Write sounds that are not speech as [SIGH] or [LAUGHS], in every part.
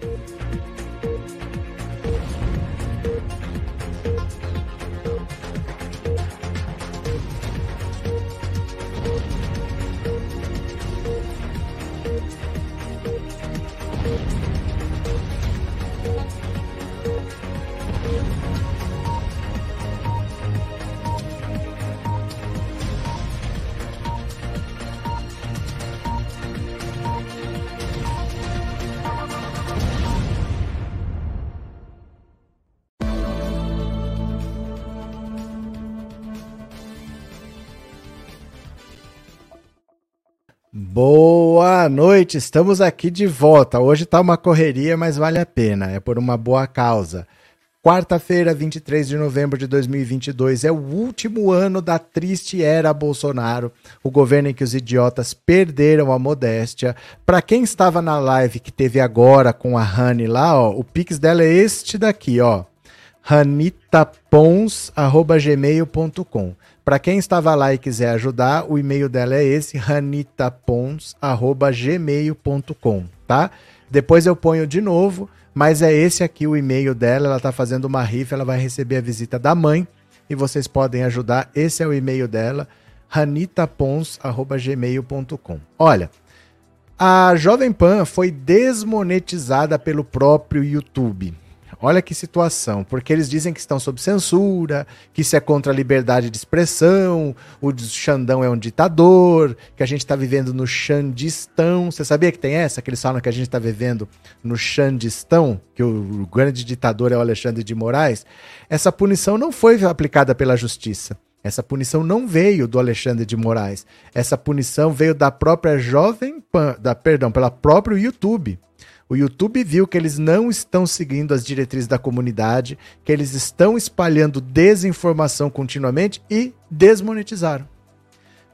Boa noite, estamos aqui de volta. Hoje tá uma correria, mas vale a pena, é por uma boa causa. Quarta-feira, 23 de novembro de 2022, é o último ano da triste era Bolsonaro, o governo em que os idiotas perderam a modéstia. Para quem estava na live que teve agora com a Rani lá, ó, o pix dela é este daqui, ó, ranitapons@gmail.com. Para quem estava lá e quiser ajudar, o e-mail dela é esse, ranitapons@gmail.com, tá? Depois eu ponho de novo, mas é esse aqui o e-mail dela, ela está fazendo uma rifa, ela vai receber a visita da mãe e vocês podem ajudar. Esse é o e-mail dela, ranitapons@gmail.com. Olha, a Jovem Pan foi desmonetizada pelo próprio YouTube. Olha que situação, porque eles dizem que estão sob censura, que isso é contra a liberdade de expressão, o Xandão é um ditador, que a gente está vivendo no Xandistão. Você sabia que tem essa? Que eles falam que a gente está vivendo no Xandistão, que o grande ditador é o Alexandre de Moraes? Essa punição não foi aplicada pela justiça. Essa punição não veio do Alexandre de Moraes. Essa punição veio da própria Jovem Pan, da, perdão, pela próprio YouTube. O YouTube viu que eles não estão seguindo as diretrizes da comunidade, que eles estão espalhando desinformação continuamente e desmonetizaram.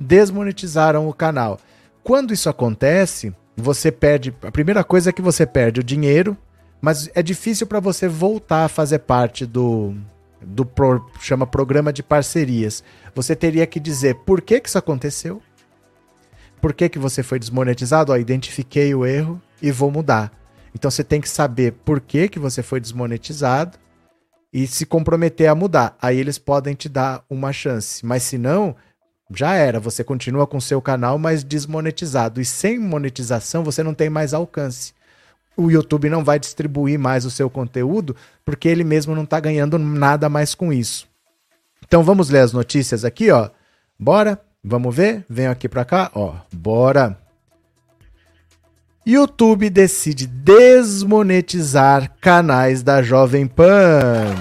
Desmonetizaram o canal. Quando isso acontece, você perde. A primeira coisa é que você perde o dinheiro, mas é difícil para você voltar a fazer parte do, do pro, chama programa de parcerias. Você teria que dizer por que, que isso aconteceu, por que, que você foi desmonetizado, ó, identifiquei o erro e vou mudar. Então você tem que saber por que, que você foi desmonetizado e se comprometer a mudar. Aí eles podem te dar uma chance. Mas se não, já era. Você continua com seu canal, mas desmonetizado. E sem monetização você não tem mais alcance. O YouTube não vai distribuir mais o seu conteúdo porque ele mesmo não está ganhando nada mais com isso. Então vamos ler as notícias aqui, ó. Bora? Vamos ver? Venho aqui para cá, ó. Bora. YouTube decide desmonetizar canais da Jovem Pan.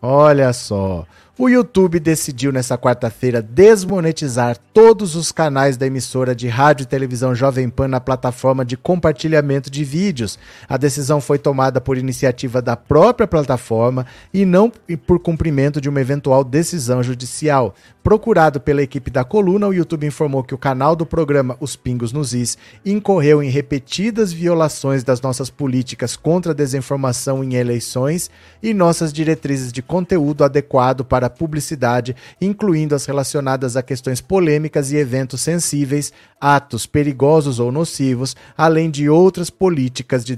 Olha só. O YouTube decidiu nessa quarta-feira desmonetizar todos os canais da emissora de rádio e televisão Jovem Pan na plataforma de compartilhamento de vídeos. A decisão foi tomada por iniciativa da própria plataforma e não por cumprimento de uma eventual decisão judicial. Procurado pela equipe da coluna, o YouTube informou que o canal do programa Os Pingos nos Is incorreu em repetidas violações das nossas políticas contra a desinformação em eleições e nossas diretrizes de conteúdo adequado para para publicidade, incluindo as relacionadas a questões polêmicas e eventos sensíveis, atos perigosos ou nocivos, além de outras políticas de,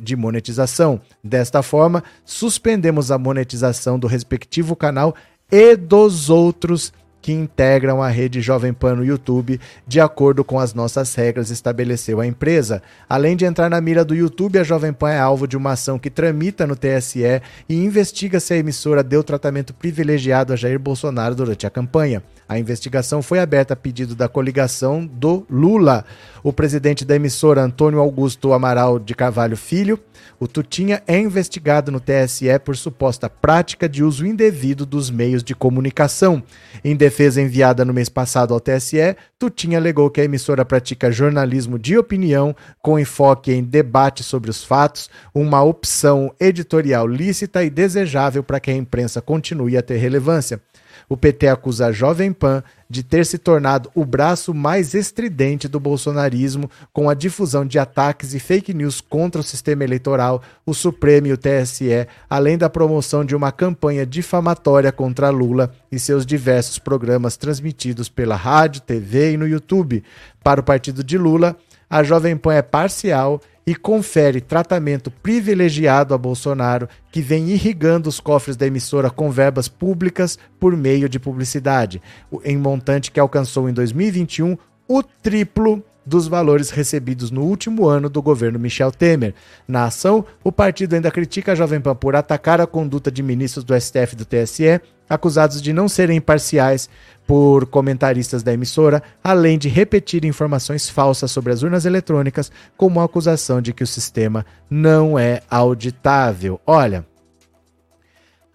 de monetização. Desta forma, suspendemos a monetização do respectivo canal e dos outros que integram a rede Jovem Pan no YouTube, de acordo com as nossas regras, estabeleceu a empresa. Além de entrar na mira do YouTube, a Jovem Pan é alvo de uma ação que tramita no TSE e investiga se a emissora deu tratamento privilegiado a Jair Bolsonaro durante a campanha. A investigação foi aberta a pedido da coligação do Lula. O presidente da emissora, Antônio Augusto Amaral de Carvalho Filho, o Tutinha é investigado no TSE por suposta prática de uso indevido dos meios de comunicação. Em defesa enviada no mês passado ao TSE, Tutinha alegou que a emissora pratica jornalismo de opinião com enfoque em debate sobre os fatos, uma opção editorial lícita e desejável para que a imprensa continue a ter relevância. O PT acusa a Jovem Pan de ter se tornado o braço mais estridente do bolsonarismo com a difusão de ataques e fake news contra o sistema eleitoral, o Supremo e o TSE, além da promoção de uma campanha difamatória contra Lula e seus diversos programas transmitidos pela rádio, TV e no YouTube. Para o partido de Lula, a Jovem Pan é parcial e confere tratamento privilegiado a Bolsonaro, que vem irrigando os cofres da emissora com verbas públicas por meio de publicidade, em montante que alcançou em 2021 o triplo dos valores recebidos no último ano do governo Michel Temer. Na ação, o partido ainda critica a Jovem Pan por atacar a conduta de ministros do STF e do TSE, acusados de não serem imparciais por comentaristas da emissora, além de repetir informações falsas sobre as urnas eletrônicas, como a acusação de que o sistema não é auditável. Olha,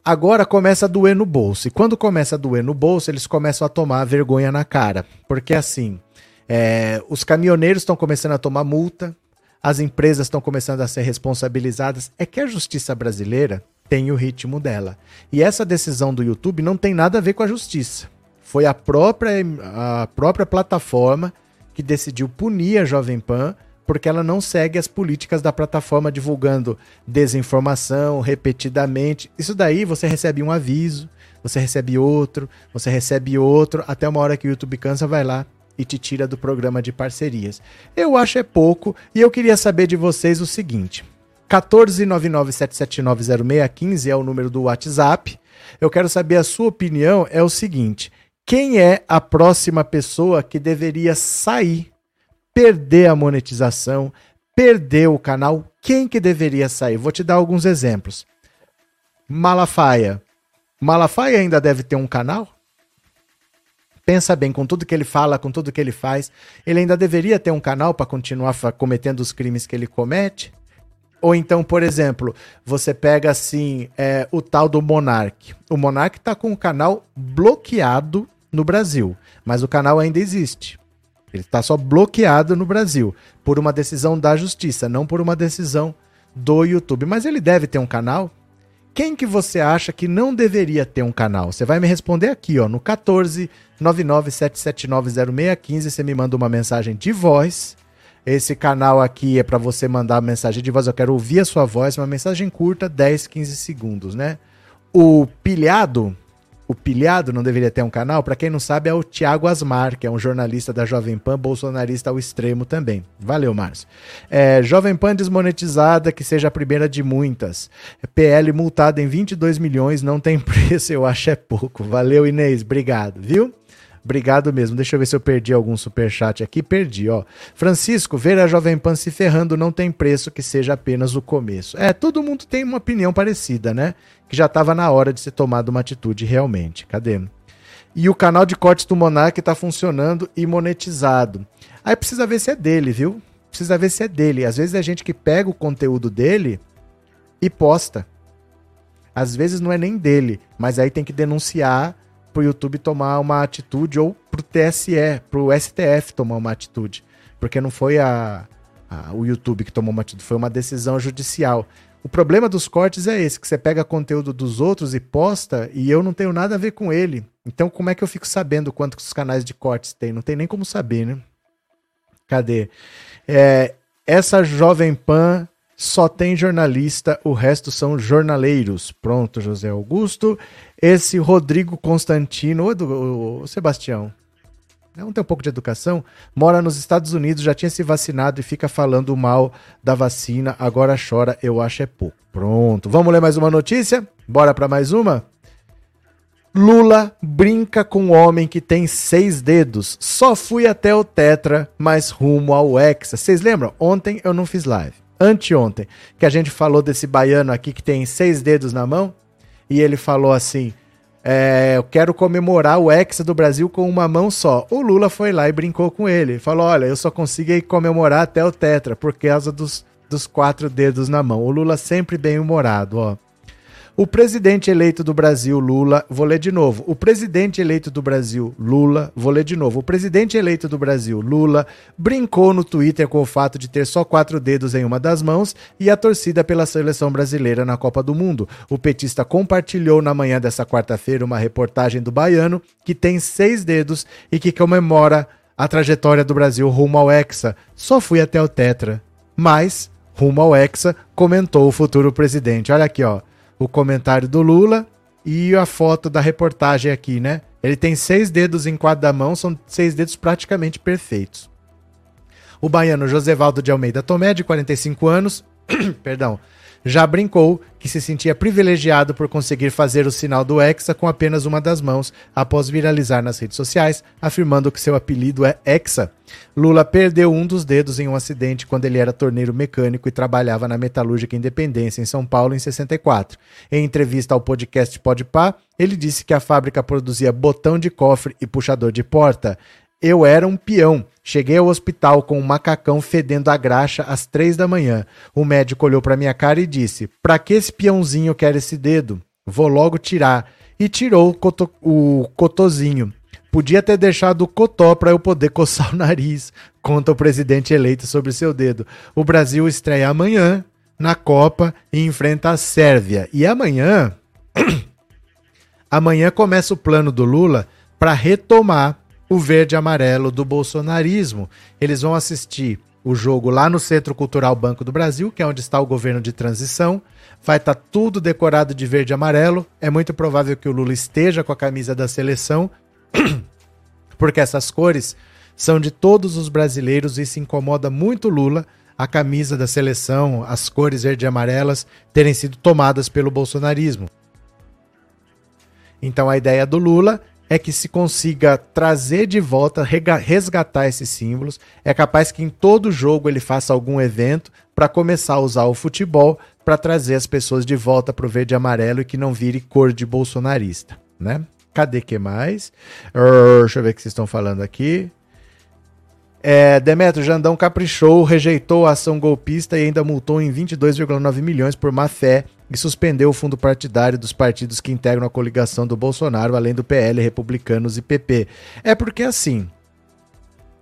agora começa a doer no bolso. E quando começa a doer no bolso, eles começam a tomar vergonha na cara. Porque assim, é, os caminhoneiros estão começando a tomar multa, as empresas estão começando a ser responsabilizadas. É que a justiça brasileira tem o ritmo dela. E essa decisão do YouTube não tem nada a ver com a justiça. Foi a própria, a própria plataforma que decidiu punir a Jovem Pan porque ela não segue as políticas da plataforma divulgando desinformação repetidamente. Isso daí você recebe um aviso, você recebe outro, você recebe outro, até uma hora que o YouTube cansa, vai lá e te tira do programa de parcerias. Eu acho é pouco e eu queria saber de vocês o seguinte: 14997790615 é o número do WhatsApp. Eu quero saber a sua opinião. É o seguinte: quem é a próxima pessoa que deveria sair, perder a monetização, perder o canal? Quem que deveria sair? Vou te dar alguns exemplos. Malafaia. Malafaia ainda deve ter um canal? Pensa bem, com tudo que ele fala, com tudo que ele faz, ele ainda deveria ter um canal para continuar cometendo os crimes que ele comete? Ou então, por exemplo, você pega assim é, o tal do Monark. O Monark está com o canal bloqueado no Brasil, mas o canal ainda existe. Ele está só bloqueado no Brasil por uma decisão da justiça, não por uma decisão do YouTube. Mas ele deve ter um canal? Quem que você acha que não deveria ter um canal? Você vai me responder aqui, ó, no 14 997790615, você me manda uma mensagem de voz esse canal aqui é para você mandar mensagem de voz. Eu quero ouvir a sua voz, uma mensagem curta, 10, 15 segundos, né? O pilhado, o pilhado não deveria ter um canal? Para quem não sabe, é o Tiago Asmar, que é um jornalista da Jovem Pan, bolsonarista ao extremo também. Valeu, Márcio. É, Jovem Pan desmonetizada, que seja a primeira de muitas. PL multada em 22 milhões, não tem [LAUGHS] preço, eu acho é pouco. Valeu, Inês, obrigado, viu? Obrigado mesmo. Deixa eu ver se eu perdi algum superchat aqui. Perdi, ó. Francisco, ver a Jovem Pan se ferrando não tem preço que seja apenas o começo. É, todo mundo tem uma opinião parecida, né? Que já estava na hora de ser tomada uma atitude realmente. Cadê? E o canal de cortes do Monark está funcionando e monetizado. Aí precisa ver se é dele, viu? Precisa ver se é dele. Às vezes é gente que pega o conteúdo dele e posta. Às vezes não é nem dele, mas aí tem que denunciar pro YouTube tomar uma atitude ou pro TSE, pro STF tomar uma atitude. Porque não foi a, a, o YouTube que tomou uma atitude, foi uma decisão judicial. O problema dos cortes é esse, que você pega conteúdo dos outros e posta e eu não tenho nada a ver com ele. Então como é que eu fico sabendo quanto os canais de cortes tem? Não tem nem como saber, né? Cadê? É, essa Jovem Pan só tem jornalista, o resto são jornaleiros. Pronto, José Augusto. Esse Rodrigo Constantino, o, o Sebastião, não tem um pouco de educação, mora nos Estados Unidos, já tinha se vacinado e fica falando mal da vacina, agora chora, eu acho é pouco. Pronto, vamos ler mais uma notícia? Bora para mais uma? Lula brinca com um homem que tem seis dedos. Só fui até o Tetra, mas rumo ao Hexa. Vocês lembram? Ontem eu não fiz live anteontem, que a gente falou desse baiano aqui que tem seis dedos na mão, e ele falou assim: é, Eu quero comemorar o Hexa do Brasil com uma mão só. O Lula foi lá e brincou com ele. Falou: Olha, eu só consigo comemorar até o Tetra, por causa dos, dos quatro dedos na mão. O Lula sempre bem humorado, ó. O presidente eleito do Brasil, Lula, vou ler de novo. O presidente eleito do Brasil, Lula, vou ler de novo. O presidente eleito do Brasil, Lula, brincou no Twitter com o fato de ter só quatro dedos em uma das mãos e a torcida pela seleção brasileira na Copa do Mundo. O petista compartilhou na manhã dessa quarta-feira uma reportagem do baiano que tem seis dedos e que comemora a trajetória do Brasil rumo ao Hexa. Só fui até o Tetra. Mas, rumo ao Hexa, comentou o futuro presidente. Olha aqui, ó o comentário do Lula e a foto da reportagem aqui, né? Ele tem seis dedos em cada mão, são seis dedos praticamente perfeitos. O baiano Josevaldo de Almeida Tomé, de 45 anos, [CLEARS THROAT] perdão, já brincou que se sentia privilegiado por conseguir fazer o sinal do Hexa com apenas uma das mãos, após viralizar nas redes sociais, afirmando que seu apelido é Hexa. Lula perdeu um dos dedos em um acidente quando ele era torneiro mecânico e trabalhava na Metalúrgica Independência, em São Paulo, em 64. Em entrevista ao podcast Podpah, ele disse que a fábrica produzia botão de cofre e puxador de porta. Eu era um peão. Cheguei ao hospital com um macacão fedendo a graxa às três da manhã. O médico olhou para minha cara e disse: Pra que esse peãozinho quer esse dedo? Vou logo tirar. E tirou o, coto, o cotozinho. Podia ter deixado o cotó para eu poder coçar o nariz, conta o presidente eleito sobre seu dedo. O Brasil estreia amanhã na Copa e enfrenta a Sérvia. E amanhã. [CLEARS THROAT] amanhã começa o plano do Lula para retomar o verde amarelo do bolsonarismo. Eles vão assistir o jogo lá no Centro Cultural Banco do Brasil, que é onde está o governo de transição. Vai estar tá tudo decorado de verde e amarelo. É muito provável que o Lula esteja com a camisa da seleção, [CLEARS THROAT] porque essas cores são de todos os brasileiros e se incomoda muito Lula a camisa da seleção, as cores verde e amarelas terem sido tomadas pelo bolsonarismo. Então a ideia do Lula é que se consiga trazer de volta, resgatar esses símbolos. É capaz que em todo jogo ele faça algum evento para começar a usar o futebol para trazer as pessoas de volta para o verde e amarelo e que não vire cor de bolsonarista, né? Cadê que mais? Uh, deixa eu ver o que vocês estão falando aqui. É, Demetrio Jandão caprichou, rejeitou a ação golpista e ainda multou em 22,9 milhões por má fé e suspendeu o fundo partidário dos partidos que integram a coligação do Bolsonaro, além do PL, Republicanos e PP. É porque assim,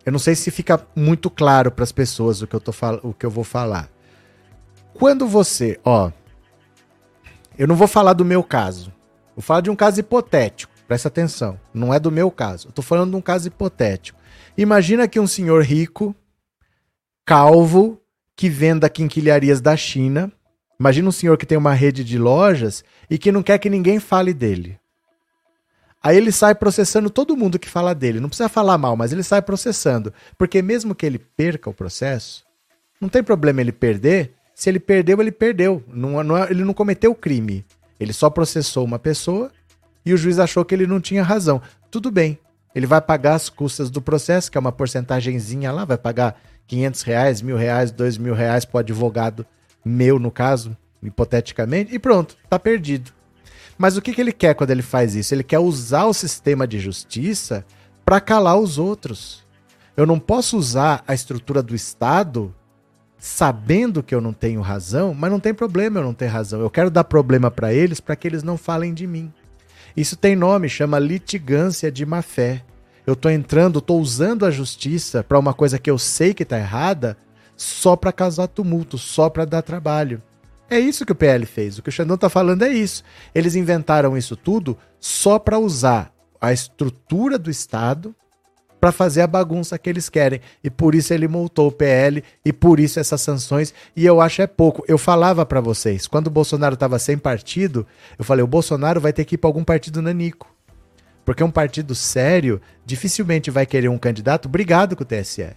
eu não sei se fica muito claro para as pessoas o que eu tô o que eu vou falar. Quando você, ó, eu não vou falar do meu caso. Vou falar de um caso hipotético. Presta atenção, não é do meu caso. Eu tô falando de um caso hipotético. Imagina que um senhor rico, calvo, que venda quinquilharias da China, Imagina um senhor que tem uma rede de lojas e que não quer que ninguém fale dele. Aí ele sai processando todo mundo que fala dele. Não precisa falar mal, mas ele sai processando. Porque mesmo que ele perca o processo, não tem problema ele perder. Se ele perdeu, ele perdeu. Não, não, ele não cometeu crime. Ele só processou uma pessoa e o juiz achou que ele não tinha razão. Tudo bem. Ele vai pagar as custas do processo, que é uma porcentagemzinha lá, vai pagar 500 reais, mil reais, dois mil reais para o advogado meu no caso, hipoteticamente, e pronto, tá perdido. Mas o que, que ele quer quando ele faz isso? Ele quer usar o sistema de justiça para calar os outros. Eu não posso usar a estrutura do Estado sabendo que eu não tenho razão, mas não tem problema eu não ter razão. Eu quero dar problema para eles para que eles não falem de mim. Isso tem nome, chama litigância de má fé. Eu tô entrando, tô usando a justiça para uma coisa que eu sei que tá errada só para causar tumulto, só para dar trabalho. É isso que o PL fez. O que o Xandão está falando é isso. Eles inventaram isso tudo só para usar a estrutura do Estado para fazer a bagunça que eles querem. E por isso ele multou o PL e por isso essas sanções. E eu acho é pouco. Eu falava para vocês, quando o Bolsonaro estava sem partido, eu falei: o Bolsonaro vai ter que ir para algum partido nanico. Porque um partido sério dificilmente vai querer um candidato brigado com o TSE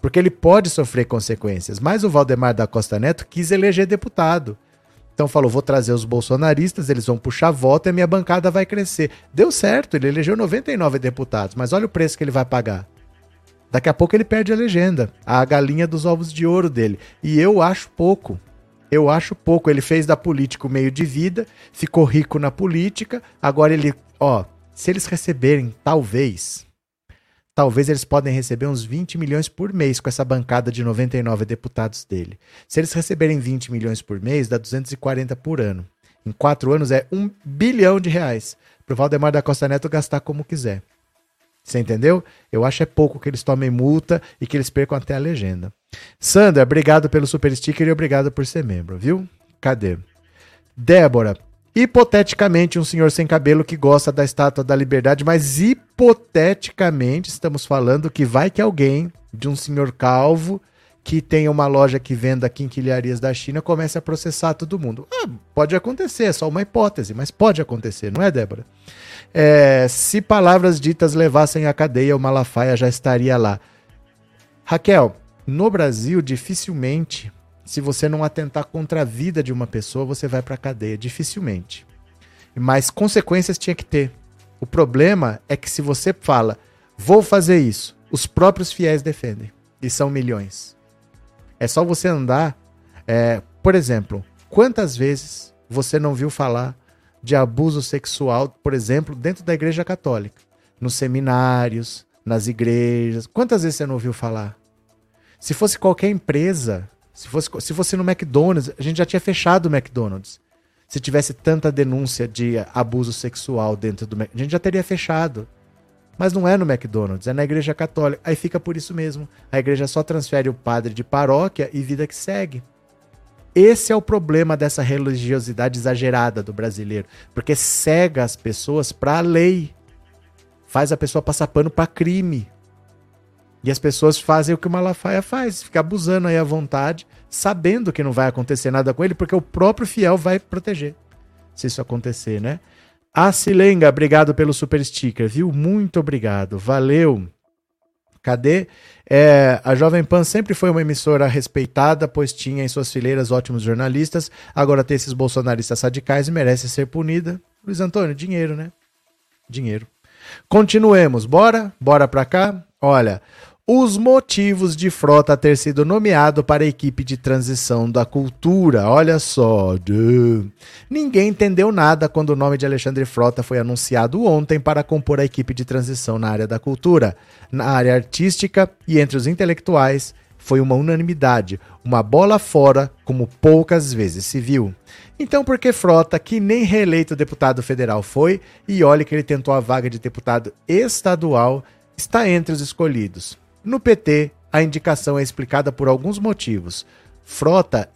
porque ele pode sofrer consequências. Mas o Valdemar da Costa Neto quis eleger deputado. Então falou: vou trazer os bolsonaristas, eles vão puxar voto e a minha bancada vai crescer. Deu certo, ele elegeu 99 deputados, mas olha o preço que ele vai pagar. Daqui a pouco ele perde a legenda, a galinha dos ovos de ouro dele. E eu acho pouco. Eu acho pouco. Ele fez da política o meio de vida, ficou rico na política. Agora ele, ó, se eles receberem, talvez, talvez eles podem receber uns 20 milhões por mês com essa bancada de 99 deputados dele. Se eles receberem 20 milhões por mês, dá 240 por ano. Em quatro anos é um bilhão de reais. Para o Valdemar da Costa Neto gastar como quiser. Você entendeu? Eu acho é pouco que eles tomem multa e que eles percam até a legenda. Sandra, obrigado pelo super sticker e obrigado por ser membro, viu? Cadê? Débora, hipoteticamente um senhor sem cabelo que gosta da estátua da liberdade, mas hipoteticamente estamos falando que vai que alguém de um senhor calvo que tenha uma loja que venda quinquilharias da China comece a processar todo mundo. Ah, pode acontecer, é só uma hipótese, mas pode acontecer, não é, Débora? É, se palavras ditas levassem à cadeia, o Malafaia já estaria lá. Raquel, no Brasil, dificilmente, se você não atentar contra a vida de uma pessoa, você vai para a cadeia. Dificilmente. Mas consequências tinha que ter. O problema é que se você fala, vou fazer isso, os próprios fiéis defendem. E são milhões. É só você andar. É, por exemplo, quantas vezes você não viu falar de abuso sexual, por exemplo, dentro da Igreja Católica? Nos seminários, nas igrejas. Quantas vezes você não ouviu falar? Se fosse qualquer empresa, se fosse, se fosse no McDonald's, a gente já tinha fechado o McDonald's. Se tivesse tanta denúncia de abuso sexual dentro do McDonald's, a gente já teria fechado. Mas não é no McDonald's, é na igreja católica. Aí fica por isso mesmo. A igreja só transfere o padre de paróquia e vida que segue. Esse é o problema dessa religiosidade exagerada do brasileiro, porque cega as pessoas para a lei. Faz a pessoa passar pano para crime. E as pessoas fazem o que o Malafaia faz, fica abusando aí à vontade, sabendo que não vai acontecer nada com ele, porque o próprio fiel vai proteger. Se isso acontecer, né? A Silenga, obrigado pelo super sticker, viu? Muito obrigado, valeu. Cadê? É, a Jovem Pan sempre foi uma emissora respeitada, pois tinha em suas fileiras ótimos jornalistas. Agora tem esses bolsonaristas radicais e merece ser punida. Luiz Antônio, dinheiro, né? Dinheiro. Continuemos, bora? Bora pra cá? Olha, os motivos de Frota ter sido nomeado para a equipe de transição da cultura. Olha só. Ninguém entendeu nada quando o nome de Alexandre Frota foi anunciado ontem para compor a equipe de transição na área da cultura. Na área artística e entre os intelectuais, foi uma unanimidade, uma bola fora, como poucas vezes se viu. Então, por que Frota, que nem reeleito deputado federal foi, e olha que ele tentou a vaga de deputado estadual, está entre os escolhidos? No PT, a indicação é explicada por alguns motivos. Frota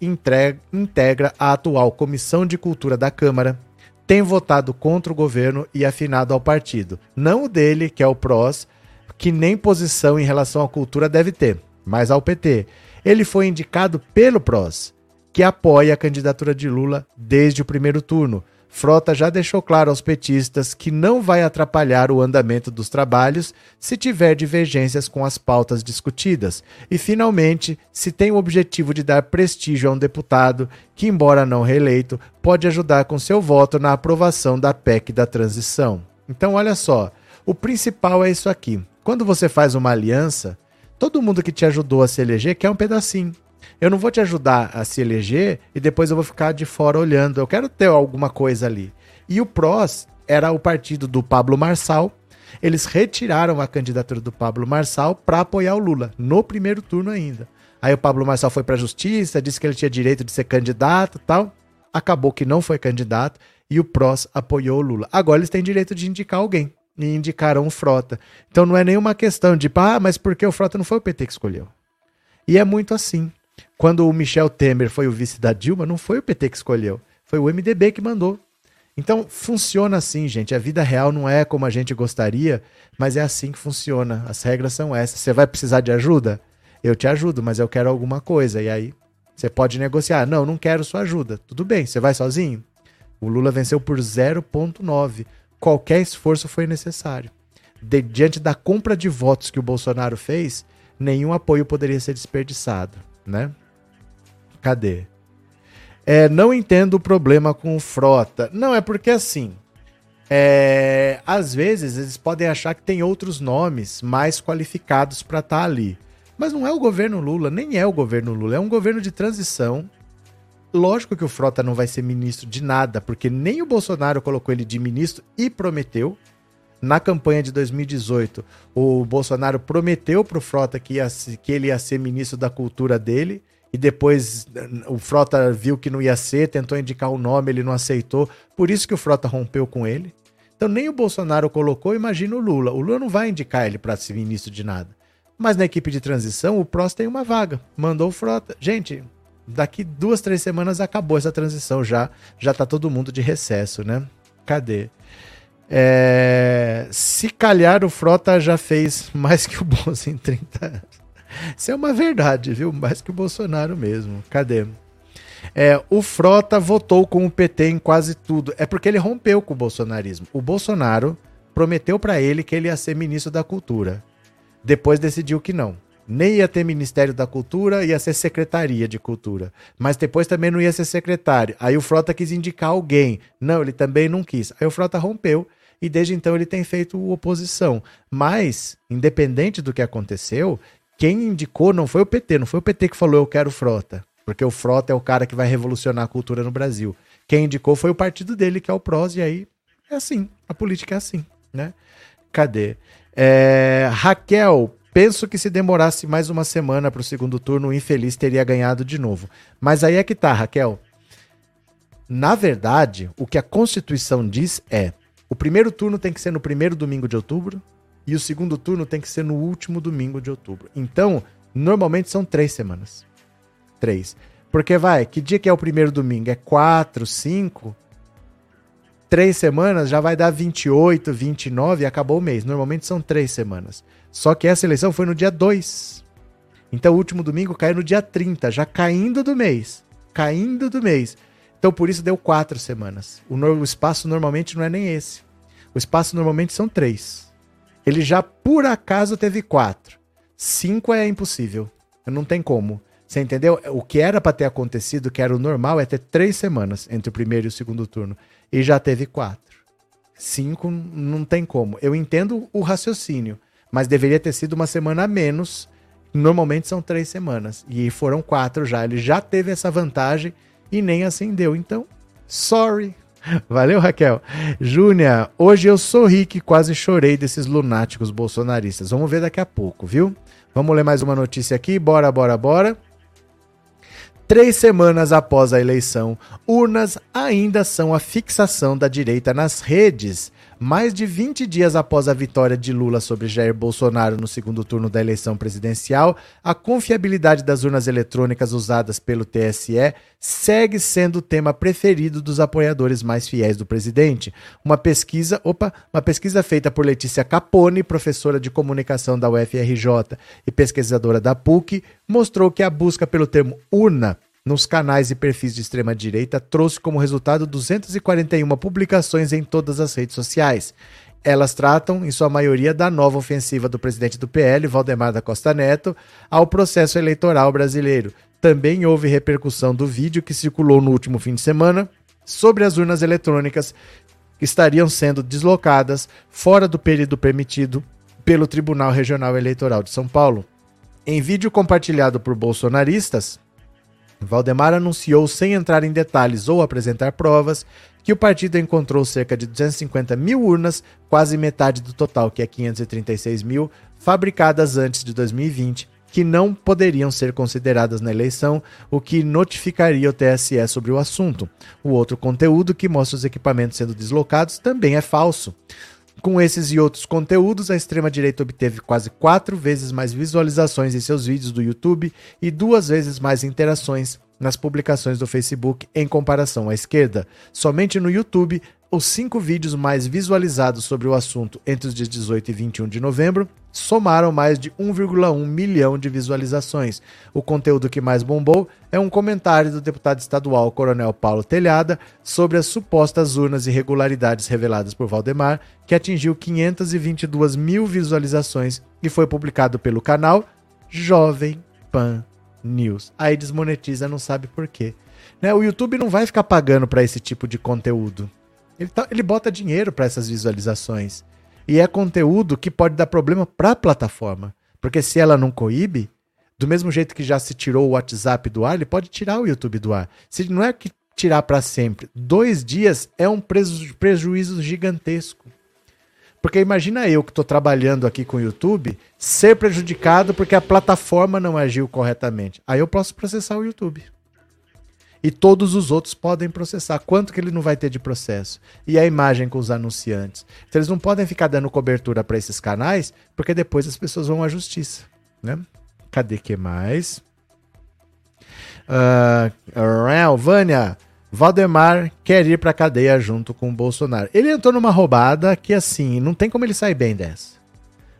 integra a atual Comissão de Cultura da Câmara, tem votado contra o governo e afinado ao partido. Não o dele, que é o PROS, que nem posição em relação à cultura deve ter, mas ao PT. Ele foi indicado pelo PROS, que apoia a candidatura de Lula desde o primeiro turno, Frota já deixou claro aos petistas que não vai atrapalhar o andamento dos trabalhos se tiver divergências com as pautas discutidas. E, finalmente, se tem o objetivo de dar prestígio a um deputado que, embora não reeleito, pode ajudar com seu voto na aprovação da PEC da transição. Então, olha só, o principal é isso aqui. Quando você faz uma aliança, todo mundo que te ajudou a se eleger quer um pedacinho. Eu não vou te ajudar a se eleger e depois eu vou ficar de fora olhando. Eu quero ter alguma coisa ali. E o PROS era o partido do Pablo Marçal. Eles retiraram a candidatura do Pablo Marçal para apoiar o Lula, no primeiro turno ainda. Aí o Pablo Marçal foi para a justiça, disse que ele tinha direito de ser candidato tal. Acabou que não foi candidato e o PROS apoiou o Lula. Agora eles têm direito de indicar alguém. E indicaram o Frota. Então não é nenhuma questão de, ah, mas por que o Frota não foi o PT que escolheu? E é muito assim. Quando o Michel Temer foi o vice da Dilma, não foi o PT que escolheu, foi o MDB que mandou. Então funciona assim, gente. A vida real não é como a gente gostaria, mas é assim que funciona. As regras são essas. Você vai precisar de ajuda? Eu te ajudo, mas eu quero alguma coisa. E aí você pode negociar. Não, não quero sua ajuda. Tudo bem, você vai sozinho? O Lula venceu por 0,9. Qualquer esforço foi necessário. De, diante da compra de votos que o Bolsonaro fez, nenhum apoio poderia ser desperdiçado né? Cadê? É, não entendo o problema com frota. Não, é porque assim. É, às vezes eles podem achar que tem outros nomes mais qualificados para estar tá ali. Mas não é o governo Lula, nem é o governo Lula, é um governo de transição. Lógico que o Frota não vai ser ministro de nada, porque nem o Bolsonaro colocou ele de ministro e prometeu. Na campanha de 2018, o Bolsonaro prometeu para o Frota que, ia, que ele ia ser ministro da cultura dele e depois o Frota viu que não ia ser, tentou indicar o nome, ele não aceitou. Por isso que o Frota rompeu com ele. Então nem o Bolsonaro colocou, imagina o Lula. O Lula não vai indicar ele para ser ministro de nada. Mas na equipe de transição, o Prost tem uma vaga. Mandou o Frota. Gente, daqui duas, três semanas acabou essa transição já. Já tá todo mundo de recesso, né? Cadê? É... Se calhar o Frota já fez mais que o Bolsonaro em 30 anos. Isso é uma verdade, viu? Mais que o Bolsonaro mesmo. Cadê? É, o Frota votou com o PT em quase tudo. É porque ele rompeu com o bolsonarismo. O Bolsonaro prometeu para ele que ele ia ser ministro da Cultura. Depois decidiu que não. Nem ia ter Ministério da Cultura, ia ser Secretaria de Cultura. Mas depois também não ia ser secretário. Aí o Frota quis indicar alguém. Não, ele também não quis. Aí o Frota rompeu e desde então ele tem feito oposição. Mas, independente do que aconteceu, quem indicou não foi o PT, não foi o PT que falou eu quero frota, porque o frota é o cara que vai revolucionar a cultura no Brasil. Quem indicou foi o partido dele, que é o PROS, e aí é assim, a política é assim, né? Cadê? É, Raquel, penso que se demorasse mais uma semana para o segundo turno, o infeliz teria ganhado de novo. Mas aí é que tá, Raquel. Na verdade, o que a Constituição diz é: o primeiro turno tem que ser no primeiro domingo de outubro, e o segundo turno tem que ser no último domingo de outubro. Então, normalmente são três semanas. Três. Porque vai, que dia que é o primeiro domingo? É quatro, cinco? Três semanas já vai dar 28, 29 e acabou o mês. Normalmente são três semanas. Só que essa eleição foi no dia 2. Então o último domingo caiu no dia 30, já caindo do mês. Caindo do mês. Então por isso deu quatro semanas. O, no, o espaço normalmente não é nem esse. O espaço normalmente são três. Ele já por acaso teve quatro. Cinco é impossível. Não tem como. Você entendeu? O que era para ter acontecido, que era o normal, é ter três semanas entre o primeiro e o segundo turno. E já teve quatro. Cinco não tem como. Eu entendo o raciocínio, mas deveria ter sido uma semana a menos. Normalmente são três semanas. E foram quatro já. Ele já teve essa vantagem e nem assim deu. Então, sorry. [LAUGHS] Valeu, Raquel. Júnia, hoje eu sorri que quase chorei desses lunáticos bolsonaristas. Vamos ver daqui a pouco, viu? Vamos ler mais uma notícia aqui. Bora, bora, bora. Três semanas após a eleição, urnas ainda são a fixação da direita nas redes. Mais de 20 dias após a vitória de Lula sobre Jair Bolsonaro no segundo turno da eleição presidencial, a confiabilidade das urnas eletrônicas usadas pelo TSE segue sendo o tema preferido dos apoiadores mais fiéis do presidente. Uma pesquisa, opa, uma pesquisa feita por Letícia Capone, professora de comunicação da UFRJ e pesquisadora da PUC, mostrou que a busca pelo termo urna nos canais e perfis de extrema direita trouxe como resultado 241 publicações em todas as redes sociais. Elas tratam, em sua maioria, da nova ofensiva do presidente do PL, Valdemar da Costa Neto, ao processo eleitoral brasileiro. Também houve repercussão do vídeo que circulou no último fim de semana sobre as urnas eletrônicas que estariam sendo deslocadas fora do período permitido pelo Tribunal Regional Eleitoral de São Paulo. Em vídeo compartilhado por bolsonaristas, Valdemar anunciou, sem entrar em detalhes ou apresentar provas, que o partido encontrou cerca de 250 mil urnas, quase metade do total, que é 536 mil, fabricadas antes de 2020, que não poderiam ser consideradas na eleição, o que notificaria o TSE sobre o assunto. O outro conteúdo, que mostra os equipamentos sendo deslocados, também é falso. Com esses e outros conteúdos, a extrema-direita obteve quase quatro vezes mais visualizações em seus vídeos do YouTube e duas vezes mais interações nas publicações do Facebook em comparação à esquerda. Somente no YouTube, os cinco vídeos mais visualizados sobre o assunto entre os dias 18 e 21 de novembro somaram mais de 1,1 milhão de visualizações. O conteúdo que mais bombou é um comentário do deputado estadual Coronel Paulo Telhada sobre as supostas urnas irregularidades reveladas por Valdemar, que atingiu 522 mil visualizações e foi publicado pelo canal Jovem Pan News. Aí desmonetiza, não sabe por quê. Né? O YouTube não vai ficar pagando para esse tipo de conteúdo. Ele, tá, ele bota dinheiro para essas visualizações. E é conteúdo que pode dar problema para a plataforma. Porque se ela não coíbe, do mesmo jeito que já se tirou o WhatsApp do ar, ele pode tirar o YouTube do ar. Se não é que tirar para sempre, dois dias é um preju prejuízo gigantesco. Porque imagina eu que estou trabalhando aqui com o YouTube ser prejudicado porque a plataforma não agiu corretamente. Aí eu posso processar o YouTube. E todos os outros podem processar. Quanto que ele não vai ter de processo? E a imagem com os anunciantes. Então eles não podem ficar dando cobertura para esses canais, porque depois as pessoas vão à justiça. Né? Cadê que mais? Uh, Vânia, Valdemar quer ir pra cadeia junto com o Bolsonaro. Ele entrou numa roubada que, assim, não tem como ele sair bem dessa.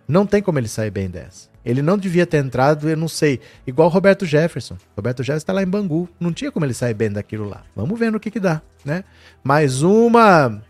Não tem como ele sair bem dessa. Ele não devia ter entrado, eu não sei, igual Roberto Jefferson. Roberto Jefferson tá lá em Bangu. Não tinha como ele sair bem daquilo lá. Vamos ver no que que dá, né? Mais uma.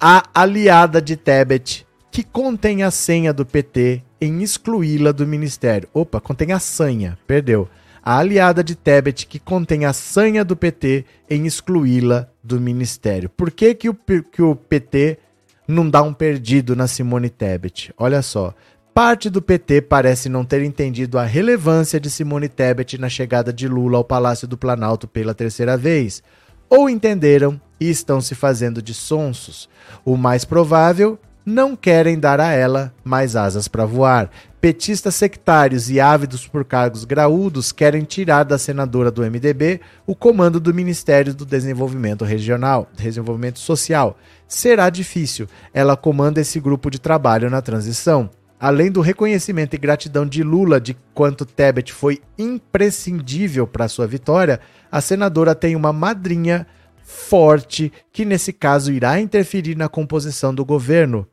A aliada de Tebet, que contém a senha do PT em excluí-la do ministério. Opa, contém a senha, perdeu a aliada de Tebet que contém a sanha do PT em excluí-la do ministério. Por que, que, o, que o PT não dá um perdido na Simone Tebet? Olha só. Parte do PT parece não ter entendido a relevância de Simone Tebet na chegada de Lula ao Palácio do Planalto pela terceira vez. Ou entenderam e estão se fazendo de sonsos. O mais provável, não querem dar a ela mais asas para voar. Petistas sectários e ávidos por cargos graúdos querem tirar da senadora do MDB o comando do Ministério do Desenvolvimento Regional, Desenvolvimento Social. Será difícil. Ela comanda esse grupo de trabalho na transição. Além do reconhecimento e gratidão de Lula de quanto Tebet foi imprescindível para sua vitória, a senadora tem uma madrinha forte que, nesse caso, irá interferir na composição do governo.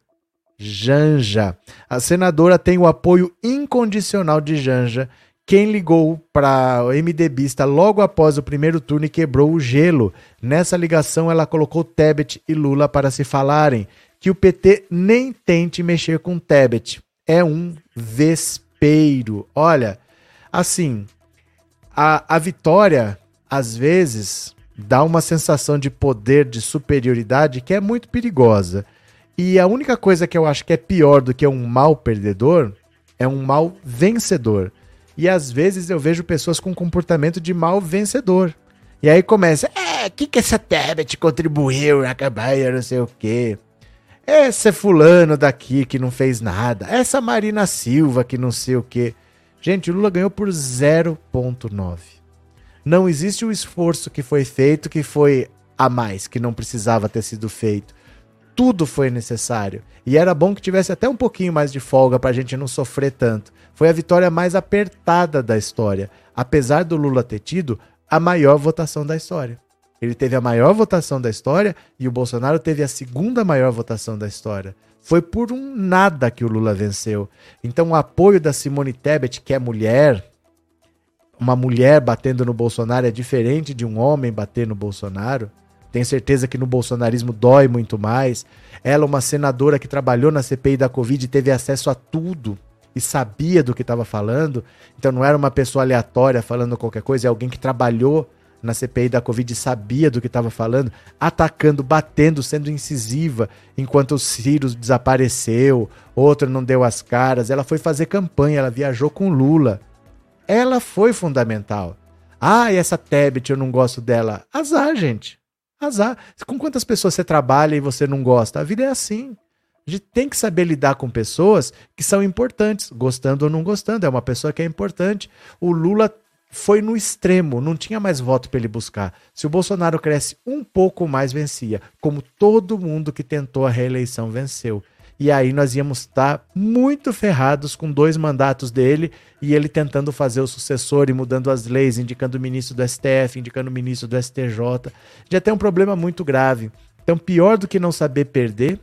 Janja. A senadora tem o apoio incondicional de Janja, quem ligou para o MDBista logo após o primeiro turno e quebrou o gelo. Nessa ligação, ela colocou Tebet e Lula para se falarem que o PT nem tente mexer com Tebet. É um vespeiro. Olha, assim, a, a vitória, às vezes, dá uma sensação de poder, de superioridade que é muito perigosa. E a única coisa que eu acho que é pior do que um mal perdedor é um mal vencedor. E às vezes eu vejo pessoas com comportamento de mal vencedor. E aí começa, é, o que, que essa tablet contribuiu campanha, não sei o quê. Esse fulano daqui que não fez nada. Essa Marina Silva que não sei o quê. Gente, o Lula ganhou por 0,9. Não existe o esforço que foi feito que foi a mais, que não precisava ter sido feito tudo foi necessário. E era bom que tivesse até um pouquinho mais de folga para a gente não sofrer tanto. Foi a vitória mais apertada da história, apesar do Lula ter tido a maior votação da história. Ele teve a maior votação da história e o Bolsonaro teve a segunda maior votação da história. Foi por um nada que o Lula venceu. Então o apoio da Simone Tebet, que é mulher, uma mulher batendo no Bolsonaro é diferente de um homem bater no Bolsonaro. Tenho certeza que no bolsonarismo dói muito mais. Ela, uma senadora que trabalhou na CPI da Covid, teve acesso a tudo e sabia do que estava falando. Então não era uma pessoa aleatória falando qualquer coisa, é alguém que trabalhou na CPI da Covid e sabia do que estava falando, atacando, batendo, sendo incisiva, enquanto o Ciro desapareceu, outro não deu as caras. Ela foi fazer campanha, ela viajou com Lula. Ela foi fundamental. Ah, e essa Tebet, eu não gosto dela. Azar, gente. Azar. Com quantas pessoas você trabalha e você não gosta? A vida é assim. A gente tem que saber lidar com pessoas que são importantes, gostando ou não gostando. É uma pessoa que é importante. O Lula foi no extremo, não tinha mais voto para ele buscar. Se o Bolsonaro cresce um pouco mais, vencia. Como todo mundo que tentou a reeleição venceu. E aí nós íamos estar muito ferrados com dois mandatos dele e ele tentando fazer o sucessor e mudando as leis, indicando o ministro do STF, indicando o ministro do STJ. Já tem um problema muito grave. Então, pior do que não saber perder,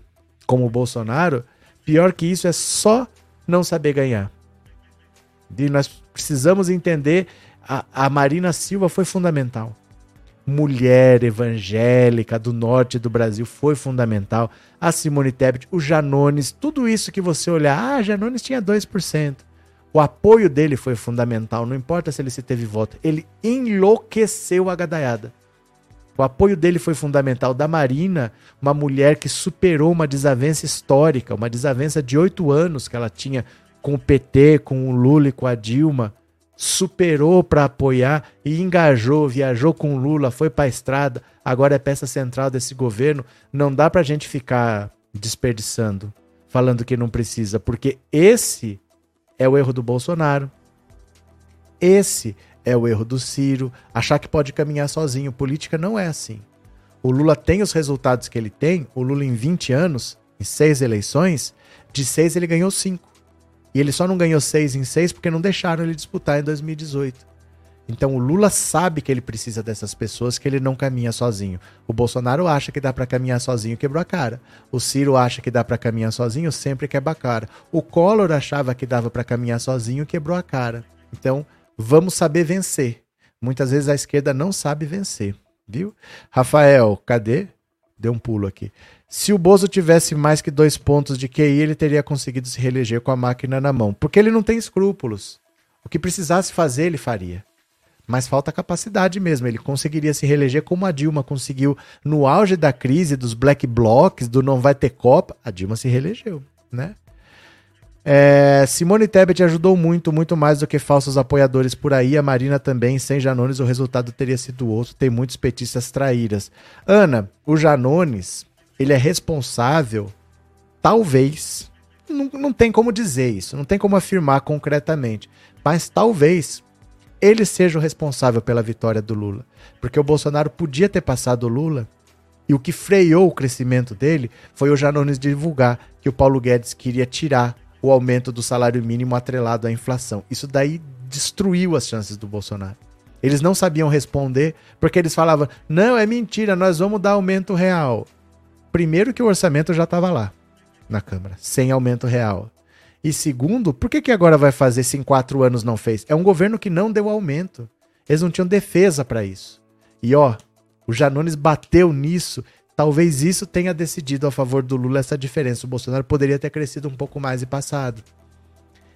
como o Bolsonaro, pior que isso é só não saber ganhar. E nós precisamos entender a, a Marina Silva foi fundamental mulher evangélica do norte do Brasil foi fundamental. A Simone Tebet, o Janones, tudo isso que você olhar, ah, Janones tinha 2%. O apoio dele foi fundamental, não importa se ele se teve voto. Ele enlouqueceu a gadaiada. O apoio dele foi fundamental. Da Marina, uma mulher que superou uma desavença histórica, uma desavença de oito anos que ela tinha com o PT, com o Lula e com a Dilma. Superou para apoiar e engajou, viajou com Lula, foi para a estrada, agora é peça central desse governo. Não dá para a gente ficar desperdiçando, falando que não precisa, porque esse é o erro do Bolsonaro. Esse é o erro do Ciro, achar que pode caminhar sozinho. Política não é assim. O Lula tem os resultados que ele tem, o Lula em 20 anos, em seis eleições, de seis ele ganhou cinco. E ele só não ganhou seis em seis porque não deixaram ele disputar em 2018. Então o Lula sabe que ele precisa dessas pessoas, que ele não caminha sozinho. O Bolsonaro acha que dá para caminhar sozinho, quebrou a cara. O Ciro acha que dá para caminhar sozinho, sempre quebra a cara. O Collor achava que dava para caminhar sozinho, quebrou a cara. Então, vamos saber vencer. Muitas vezes a esquerda não sabe vencer, viu? Rafael, cadê? Deu um pulo aqui. Se o Bozo tivesse mais que dois pontos de QI, ele teria conseguido se reeleger com a máquina na mão. Porque ele não tem escrúpulos. O que precisasse fazer, ele faria. Mas falta capacidade mesmo. Ele conseguiria se reeleger como a Dilma conseguiu no auge da crise dos black blocs, do não vai ter Copa. A Dilma se reelegeu, né? É, Simone Tebet ajudou muito, muito mais do que falsos apoiadores por aí. A Marina também, sem Janones, o resultado teria sido outro. Tem muitos petistas traíras. Ana, o Janones, ele é responsável, talvez, não, não tem como dizer isso, não tem como afirmar concretamente, mas talvez ele seja o responsável pela vitória do Lula. Porque o Bolsonaro podia ter passado o Lula e o que freou o crescimento dele foi o Janones divulgar que o Paulo Guedes queria tirar o aumento do salário mínimo atrelado à inflação. Isso daí destruiu as chances do Bolsonaro. Eles não sabiam responder porque eles falavam: não, é mentira, nós vamos dar aumento real. Primeiro, que o orçamento já estava lá na Câmara, sem aumento real. E segundo, por que, que agora vai fazer se em quatro anos não fez? É um governo que não deu aumento. Eles não tinham defesa para isso. E ó, o Janones bateu nisso. Talvez isso tenha decidido a favor do Lula essa diferença. O Bolsonaro poderia ter crescido um pouco mais e passado.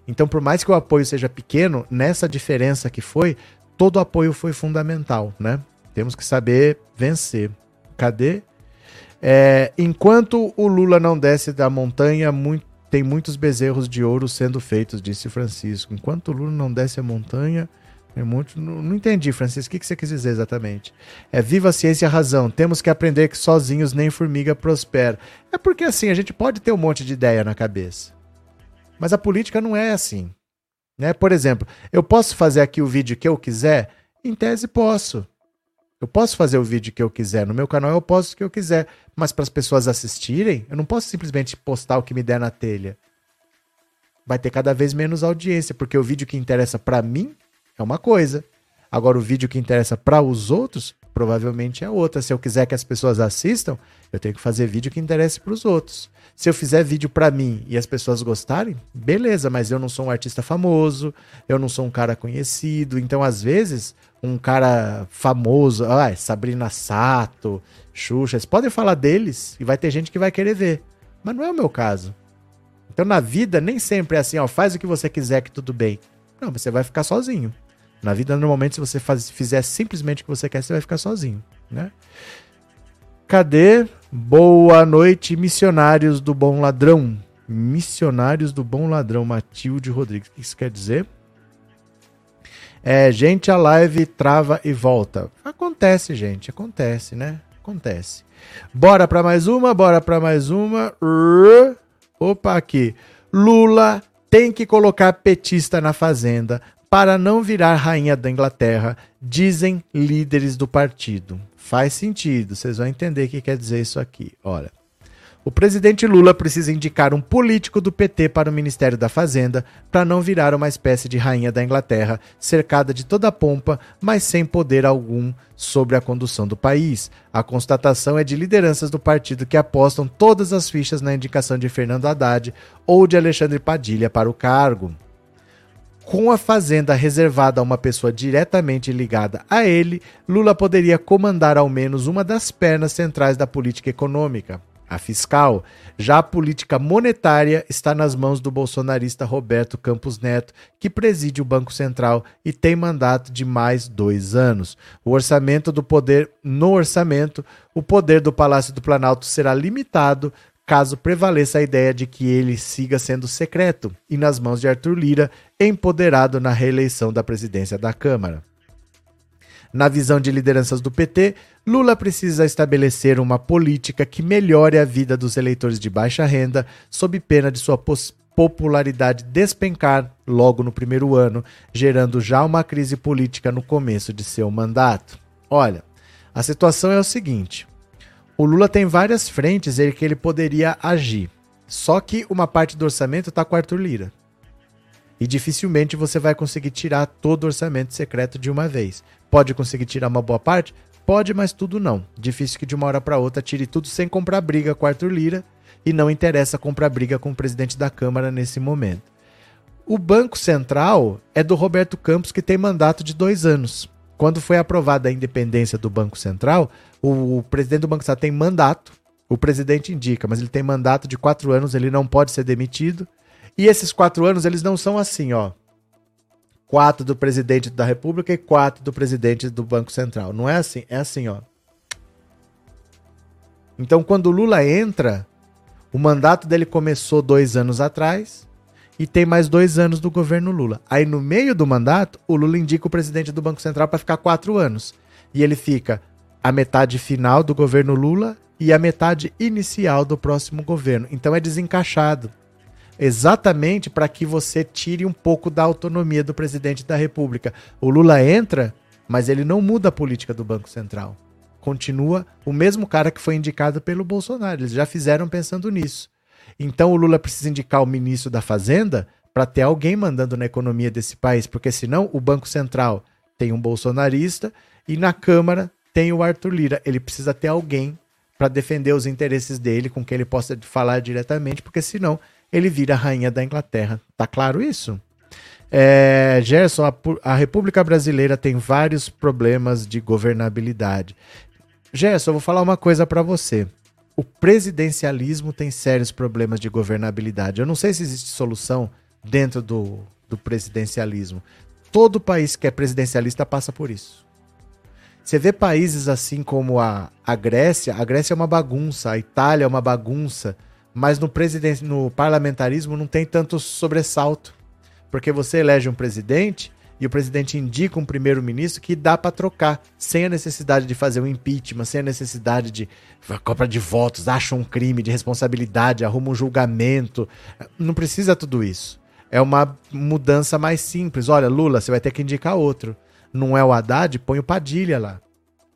Então, por mais que o apoio seja pequeno, nessa diferença que foi, todo apoio foi fundamental, né? Temos que saber vencer. Cadê? É, enquanto o Lula não desce da montanha, muito, tem muitos bezerros de ouro sendo feitos, disse Francisco. Enquanto o Lula não desce a montanha, muito. Não, não entendi, Francisco. O que, que você quis dizer exatamente? É viva a ciência e a razão. Temos que aprender que sozinhos nem formiga prospera. É porque assim, a gente pode ter um monte de ideia na cabeça. Mas a política não é assim. Né? Por exemplo, eu posso fazer aqui o vídeo que eu quiser? Em tese, posso. Eu posso fazer o vídeo que eu quiser. No meu canal eu posto o que eu quiser. Mas para as pessoas assistirem, eu não posso simplesmente postar o que me der na telha. Vai ter cada vez menos audiência, porque o vídeo que interessa para mim é uma coisa. Agora, o vídeo que interessa para os outros, provavelmente é outra. Se eu quiser que as pessoas assistam, eu tenho que fazer vídeo que interesse para os outros. Se eu fizer vídeo para mim e as pessoas gostarem, beleza, mas eu não sou um artista famoso, eu não sou um cara conhecido, então às vezes um cara famoso, ah, Sabrina Sato, Xuxa, vocês podem falar deles e vai ter gente que vai querer ver. Mas não é o meu caso. Então na vida nem sempre é assim, ó, faz o que você quiser que tudo bem. Não, você vai ficar sozinho. Na vida, normalmente, se você faz, fizer simplesmente o que você quer, você vai ficar sozinho, né? Cadê? Boa noite, missionários do bom ladrão. Missionários do bom ladrão, Matilde Rodrigues. O que isso quer dizer? É, gente, a live trava e volta. Acontece, gente, acontece, né? Acontece. Bora para mais uma, bora para mais uma. Opa, aqui. Lula tem que colocar petista na fazenda para não virar rainha da Inglaterra, dizem líderes do partido. Faz sentido, vocês vão entender o que quer dizer isso aqui. Olha. O presidente Lula precisa indicar um político do PT para o Ministério da Fazenda para não virar uma espécie de rainha da Inglaterra, cercada de toda a pompa, mas sem poder algum sobre a condução do país. A constatação é de lideranças do partido que apostam todas as fichas na indicação de Fernando Haddad ou de Alexandre Padilha para o cargo. Com a fazenda reservada a uma pessoa diretamente ligada a ele, Lula poderia comandar ao menos uma das pernas centrais da política econômica a fiscal. Já a política monetária está nas mãos do bolsonarista Roberto Campos Neto, que preside o Banco Central e tem mandato de mais dois anos. O orçamento do poder, no orçamento, o poder do Palácio do Planalto será limitado caso prevaleça a ideia de que ele siga sendo secreto e nas mãos de Arthur Lira, empoderado na reeleição da presidência da Câmara. Na visão de lideranças do PT, Lula precisa estabelecer uma política que melhore a vida dos eleitores de baixa renda, sob pena de sua popularidade despencar logo no primeiro ano, gerando já uma crise política no começo de seu mandato. Olha, a situação é o seguinte: o Lula tem várias frentes em que ele poderia agir, só que uma parte do orçamento está com Arthur Lira. E dificilmente você vai conseguir tirar todo o orçamento secreto de uma vez. Pode conseguir tirar uma boa parte? Pode, mas tudo não. Difícil que de uma hora para outra tire tudo sem comprar briga com Arthur Lira e não interessa comprar briga com o presidente da Câmara nesse momento. O Banco Central é do Roberto Campos, que tem mandato de dois anos. Quando foi aprovada a independência do Banco Central, o, o presidente do Banco Central tem mandato, o presidente indica, mas ele tem mandato de quatro anos, ele não pode ser demitido. E esses quatro anos, eles não são assim, ó quatro do presidente da República e quatro do presidente do Banco Central. Não é assim, é assim, ó. Então, quando o Lula entra, o mandato dele começou dois anos atrás e tem mais dois anos do governo Lula. Aí, no meio do mandato, o Lula indica o presidente do Banco Central para ficar quatro anos. E ele fica a metade final do governo Lula e a metade inicial do próximo governo. Então, é desencaixado exatamente para que você tire um pouco da autonomia do presidente da República. O Lula entra, mas ele não muda a política do Banco Central. Continua o mesmo cara que foi indicado pelo Bolsonaro. Eles já fizeram pensando nisso. Então o Lula precisa indicar o ministro da Fazenda para ter alguém mandando na economia desse país, porque senão o Banco Central tem um bolsonarista e na Câmara tem o Arthur Lira. Ele precisa ter alguém para defender os interesses dele, com quem ele possa falar diretamente, porque senão ele vira a rainha da Inglaterra. Tá claro isso? É, Gerson, a, a República Brasileira tem vários problemas de governabilidade. Gerson, eu vou falar uma coisa para você. O presidencialismo tem sérios problemas de governabilidade. Eu não sei se existe solução dentro do, do presidencialismo. Todo país que é presidencialista passa por isso. Você vê países assim como a, a Grécia, a Grécia é uma bagunça, a Itália é uma bagunça mas no, presidente, no parlamentarismo não tem tanto sobressalto. Porque você elege um presidente e o presidente indica um primeiro-ministro que dá para trocar, sem a necessidade de fazer um impeachment, sem a necessidade de compra de votos, acha um crime de responsabilidade, arruma um julgamento. Não precisa tudo isso. É uma mudança mais simples. Olha, Lula, você vai ter que indicar outro. Não é o Haddad, põe o Padilha lá.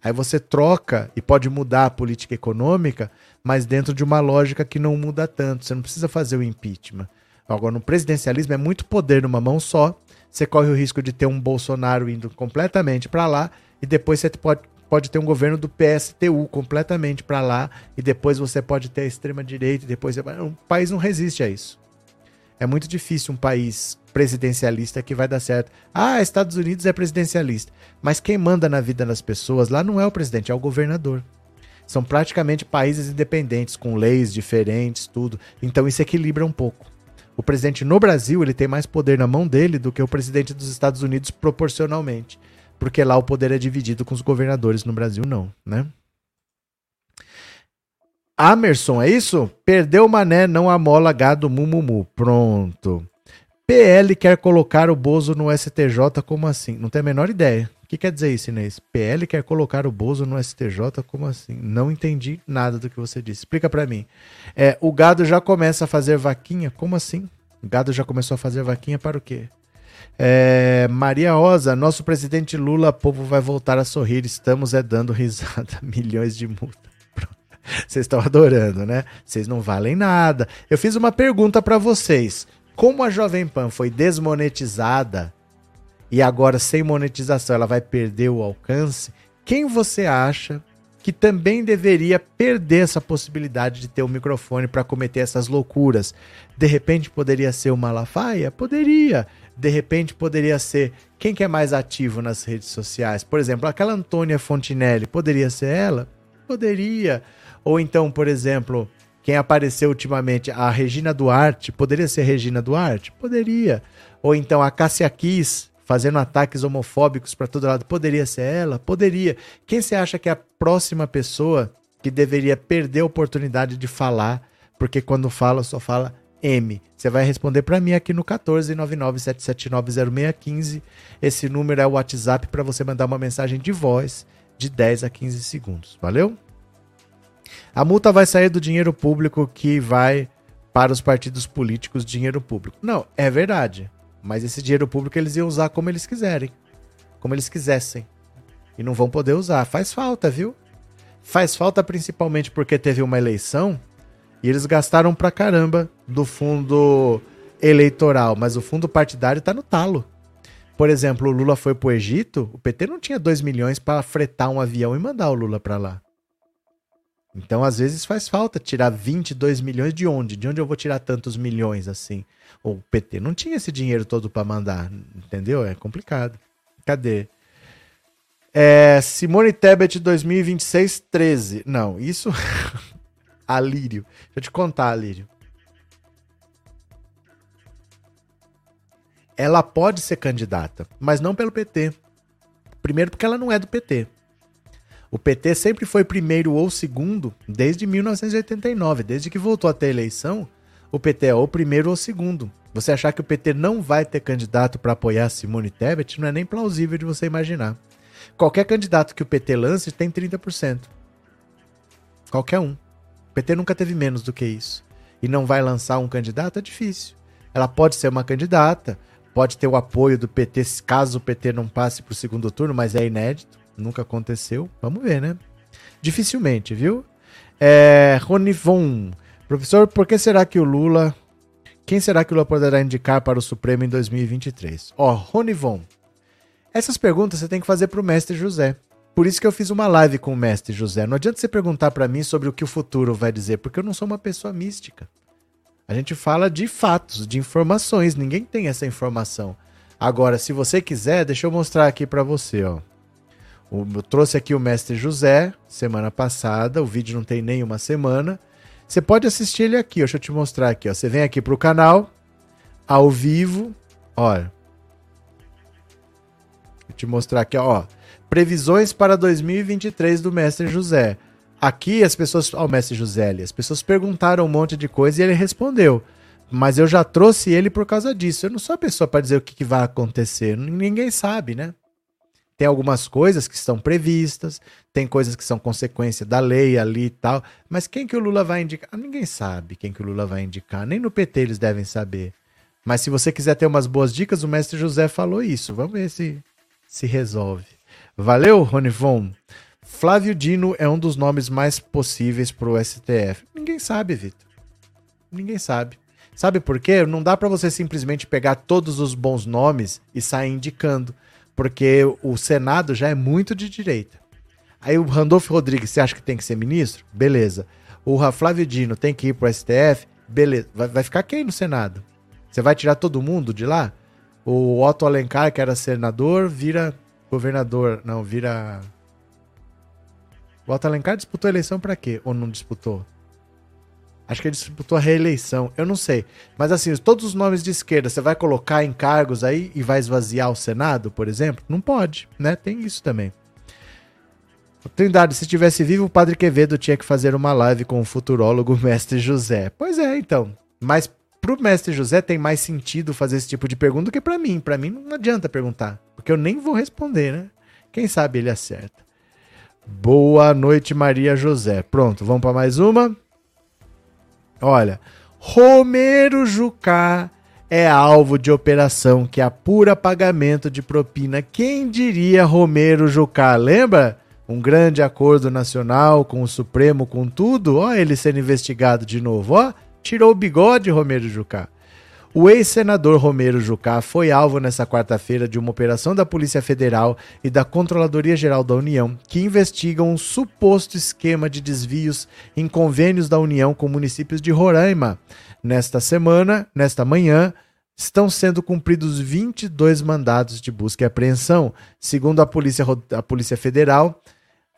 Aí você troca e pode mudar a política econômica, mas dentro de uma lógica que não muda tanto. Você não precisa fazer o impeachment. Agora, no presidencialismo é muito poder numa mão só. Você corre o risco de ter um Bolsonaro indo completamente para lá e depois você pode, pode ter um governo do PSTU completamente para lá e depois você pode ter a extrema direita e depois o país não resiste a isso. É muito difícil um país presidencialista que vai dar certo. Ah, Estados Unidos é presidencialista. Mas quem manda na vida das pessoas lá não é o presidente, é o governador. São praticamente países independentes, com leis diferentes, tudo. Então isso equilibra um pouco. O presidente no Brasil ele tem mais poder na mão dele do que o presidente dos Estados Unidos proporcionalmente. Porque lá o poder é dividido com os governadores, no Brasil não, né? Amerson, é isso? Perdeu o mané, não amola gado mumumu. Pronto. PL quer colocar o Bozo no STJ, como assim? Não tem a menor ideia. Que quer dizer isso, Inês? PL quer colocar o Bozo no STJ, como assim? Não entendi nada do que você disse. Explica para mim. É, o gado já começa a fazer vaquinha? Como assim? O gado já começou a fazer vaquinha para o quê? É, Maria Rosa, nosso presidente Lula, povo vai voltar a sorrir. Estamos é dando risada. [LAUGHS] Milhões de multa. Vocês estão adorando, né? Vocês não valem nada. Eu fiz uma pergunta para vocês. Como a Jovem Pan foi desmonetizada e agora sem monetização ela vai perder o alcance, quem você acha que também deveria perder essa possibilidade de ter um microfone para cometer essas loucuras? De repente poderia ser o Malafaia? Poderia. De repente poderia ser quem que é mais ativo nas redes sociais? Por exemplo, aquela Antônia Fontinelli, poderia ser ela? Poderia. Ou então, por exemplo, quem apareceu ultimamente, a Regina Duarte, poderia ser Regina Duarte? Poderia. Ou então a Cássia Kiss, fazendo ataques homofóbicos para todo lado, poderia ser ela? Poderia. Quem você acha que é a próxima pessoa que deveria perder a oportunidade de falar porque quando fala só fala M. Você vai responder para mim aqui no 14997790615. Esse número é o WhatsApp para você mandar uma mensagem de voz de 10 a 15 segundos. Valeu? A multa vai sair do dinheiro público que vai para os partidos políticos dinheiro público. Não, é verdade. Mas esse dinheiro público eles iam usar como eles quiserem. Como eles quisessem. E não vão poder usar. Faz falta, viu? Faz falta principalmente porque teve uma eleição e eles gastaram pra caramba do fundo eleitoral, mas o fundo partidário tá no talo. Por exemplo, o Lula foi pro Egito, o PT não tinha 2 milhões para fretar um avião e mandar o Lula para lá. Então, às vezes faz falta tirar 22 milhões de onde? De onde eu vou tirar tantos milhões assim? O PT não tinha esse dinheiro todo para mandar, entendeu? É complicado. Cadê? É, Simone Tebet 2026 13. Não, isso [LAUGHS] Alírio. Deixa eu te contar, Alírio. Ela pode ser candidata, mas não pelo PT. Primeiro, porque ela não é do PT. O PT sempre foi primeiro ou segundo desde 1989, desde que voltou a ter eleição. O PT é ou primeiro ou segundo. Você achar que o PT não vai ter candidato para apoiar Simone Tebet não é nem plausível de você imaginar. Qualquer candidato que o PT lance tem 30%. Qualquer um. O PT nunca teve menos do que isso. E não vai lançar um candidato? É difícil. Ela pode ser uma candidata, pode ter o apoio do PT caso o PT não passe para o segundo turno, mas é inédito. Nunca aconteceu. Vamos ver, né? Dificilmente, viu? É, Ronivon. Professor, por que será que o Lula. Quem será que o Lula poderá indicar para o Supremo em 2023? Ó, oh, Ronivon. Essas perguntas você tem que fazer para o mestre José. Por isso que eu fiz uma live com o mestre José. Não adianta você perguntar para mim sobre o que o futuro vai dizer, porque eu não sou uma pessoa mística. A gente fala de fatos, de informações, ninguém tem essa informação. Agora, se você quiser, deixa eu mostrar aqui para você, ó. Eu trouxe aqui o mestre José semana passada, o vídeo não tem nem uma semana. Você pode assistir ele aqui, deixa eu te mostrar aqui, ó. Você vem aqui pro canal ao vivo, olha. Vou te mostrar aqui, ó. Previsões para 2023 do mestre José. Aqui as pessoas. Ó, o mestre José as pessoas perguntaram um monte de coisa e ele respondeu. Mas eu já trouxe ele por causa disso. Eu não sou a pessoa para dizer o que, que vai acontecer. Ninguém sabe, né? Tem algumas coisas que estão previstas, tem coisas que são consequência da lei ali e tal. Mas quem que o Lula vai indicar? Ninguém sabe quem que o Lula vai indicar. Nem no PT eles devem saber. Mas se você quiser ter umas boas dicas, o mestre José falou isso. Vamos ver se se resolve. Valeu, Ronivon. Flávio Dino é um dos nomes mais possíveis para o STF. Ninguém sabe, Vitor. Ninguém sabe. Sabe por quê? Não dá para você simplesmente pegar todos os bons nomes e sair indicando, porque o Senado já é muito de direita. Aí o Randolfo Rodrigues, você acha que tem que ser ministro? Beleza. O Flávio Dino tem que ir para o STF? Beleza. Vai, vai ficar quem no Senado? Você vai tirar todo mundo de lá? O Otto Alencar, que era senador, vira governador, não, vira. O Otto Alencar disputou a eleição para quê? Ou não disputou? Acho que ele disputou a reeleição, eu não sei. Mas assim, todos os nomes de esquerda, você vai colocar em cargos aí e vai esvaziar o Senado, por exemplo? Não pode, né? Tem isso também. Trindade, se tivesse vivo, o Padre Quevedo tinha que fazer uma live com o futurólogo [LAUGHS] Mestre José. Pois é, então. Mas pro Mestre José tem mais sentido fazer esse tipo de pergunta do que para mim. Para mim não adianta perguntar. Porque eu nem vou responder, né? Quem sabe ele acerta. Boa noite, Maria José. Pronto, vamos para mais uma? Olha, Romero Jucá é alvo de operação que apura pagamento de propina. Quem diria Romero Jucá? Lembra? Um grande acordo nacional com o Supremo, com tudo. Ó, ele sendo investigado de novo. Ó, tirou o bigode, Romero Jucá. O ex-senador Romero Jucá foi alvo nesta quarta-feira de uma operação da Polícia Federal e da Controladoria Geral da União que investigam um suposto esquema de desvios em convênios da União com municípios de Roraima. Nesta semana, nesta manhã, estão sendo cumpridos 22 mandados de busca e apreensão. Segundo a Polícia, a Polícia Federal,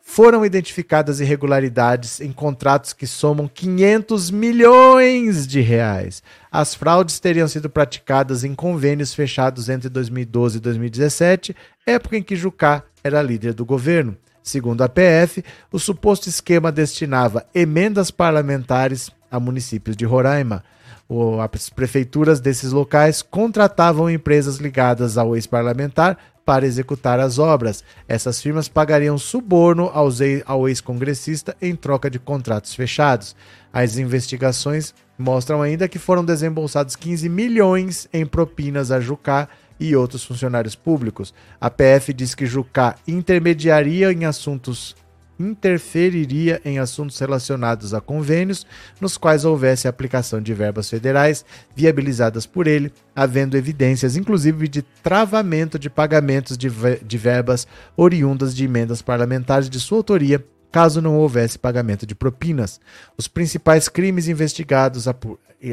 foram identificadas irregularidades em contratos que somam 500 milhões de reais. As fraudes teriam sido praticadas em convênios fechados entre 2012 e 2017, época em que Jucá era líder do governo. Segundo a PF, o suposto esquema destinava emendas parlamentares a municípios de Roraima. As prefeituras desses locais contratavam empresas ligadas ao ex-parlamentar para executar as obras. Essas firmas pagariam suborno ao ex-congressista em troca de contratos fechados. As investigações mostram ainda que foram desembolsados 15 milhões em propinas a Jucá e outros funcionários públicos. A PF diz que Jucá intermediaria em assuntos interferiria em assuntos relacionados a convênios nos quais houvesse aplicação de verbas federais viabilizadas por ele, havendo evidências, inclusive, de travamento de pagamentos de, de verbas oriundas de emendas parlamentares de sua autoria, caso não houvesse pagamento de propinas. Os principais crimes investigados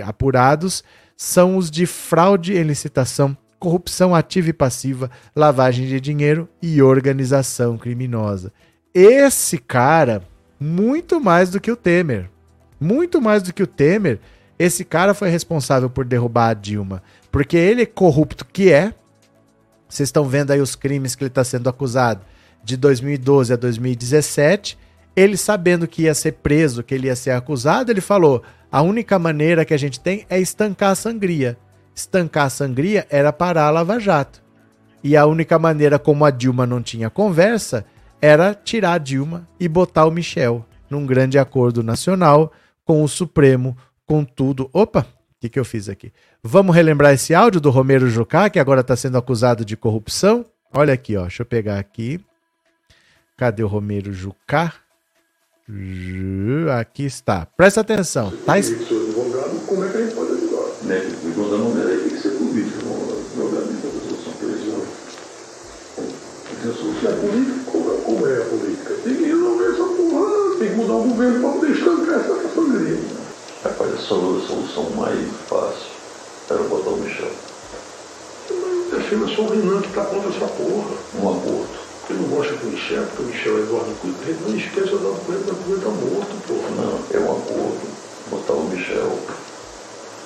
apurados são os de fraude em licitação, corrupção ativa e passiva, lavagem de dinheiro e organização criminosa. Esse cara, muito mais do que o Temer, muito mais do que o Temer, esse cara foi responsável por derrubar a Dilma. Porque ele é corrupto que é. Vocês estão vendo aí os crimes que ele está sendo acusado de 2012 a 2017. Ele sabendo que ia ser preso, que ele ia ser acusado, ele falou: a única maneira que a gente tem é estancar a sangria. Estancar a sangria era parar a Lava Jato. E a única maneira como a Dilma não tinha conversa era tirar a Dilma e botar o Michel num grande acordo nacional com o Supremo, com tudo. Opa, o que, que eu fiz aqui? Vamos relembrar esse áudio do Romero Jucá, que agora está sendo acusado de corrupção? Olha aqui, ó. Deixa eu pegar aqui. Cadê o Romero Jucá? Aqui está. Presta atenção. Tá... Como é que a gente pode ajudar? Né? O ser político. Se é político, como é a política. Tem que resolver essa porra, tem que mudar o governo para poder estancar essa sangria. Rapaz, a solução mais fácil era botar o Michel. Mas é só o Renan que está contra essa porra. Um aborto. Eu não gosto do Michel, porque o Michel é Eduardo Coelho. Não esqueça da Coelho, da Coelho está morto, porra. Não, é um acordo. Botar o Michel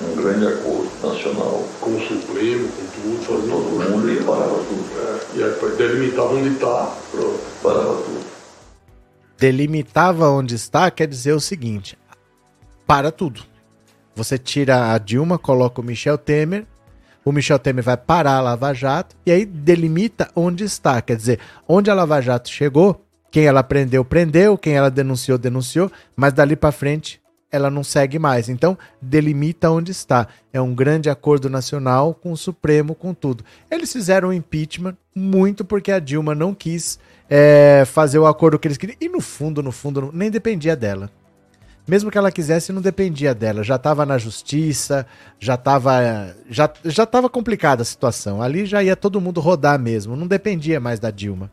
um grande acordo nacional. Com o Supremo, com tudo, fazendo todo mundo e parava tudo. É, e aí delimitava onde está, pronto. Parava tudo. Delimitava onde está quer dizer o seguinte: para tudo. Você tira a Dilma, coloca o Michel Temer, o Michel Temer vai parar a Lava Jato e aí delimita onde está. Quer dizer, onde a Lava Jato chegou, quem ela prendeu, prendeu, quem ela denunciou, denunciou, mas dali para frente ela não segue mais. Então, delimita onde está. É um grande acordo nacional com o Supremo, com tudo. Eles fizeram o impeachment muito porque a Dilma não quis é, fazer o acordo que eles queriam. E no fundo, no fundo, nem dependia dela. Mesmo que ela quisesse, não dependia dela. Já estava na justiça, já estava já, já tava complicada a situação. Ali já ia todo mundo rodar mesmo. Não dependia mais da Dilma.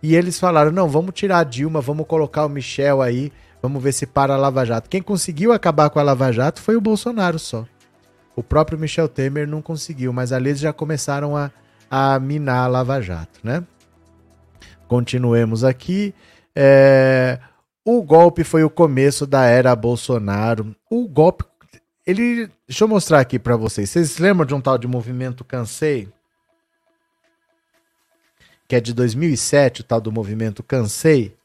E eles falaram: não, vamos tirar a Dilma, vamos colocar o Michel aí Vamos ver se para a Lava Jato. Quem conseguiu acabar com a Lava Jato foi o Bolsonaro só. O próprio Michel Temer não conseguiu, mas ali eles já começaram a, a minar a Lava Jato, né? Continuemos aqui. É... O golpe foi o começo da era Bolsonaro. O golpe. Ele. Deixa eu mostrar aqui para vocês. Vocês lembram de um tal de movimento Cansei? Que é de 2007, o tal do movimento Cansei.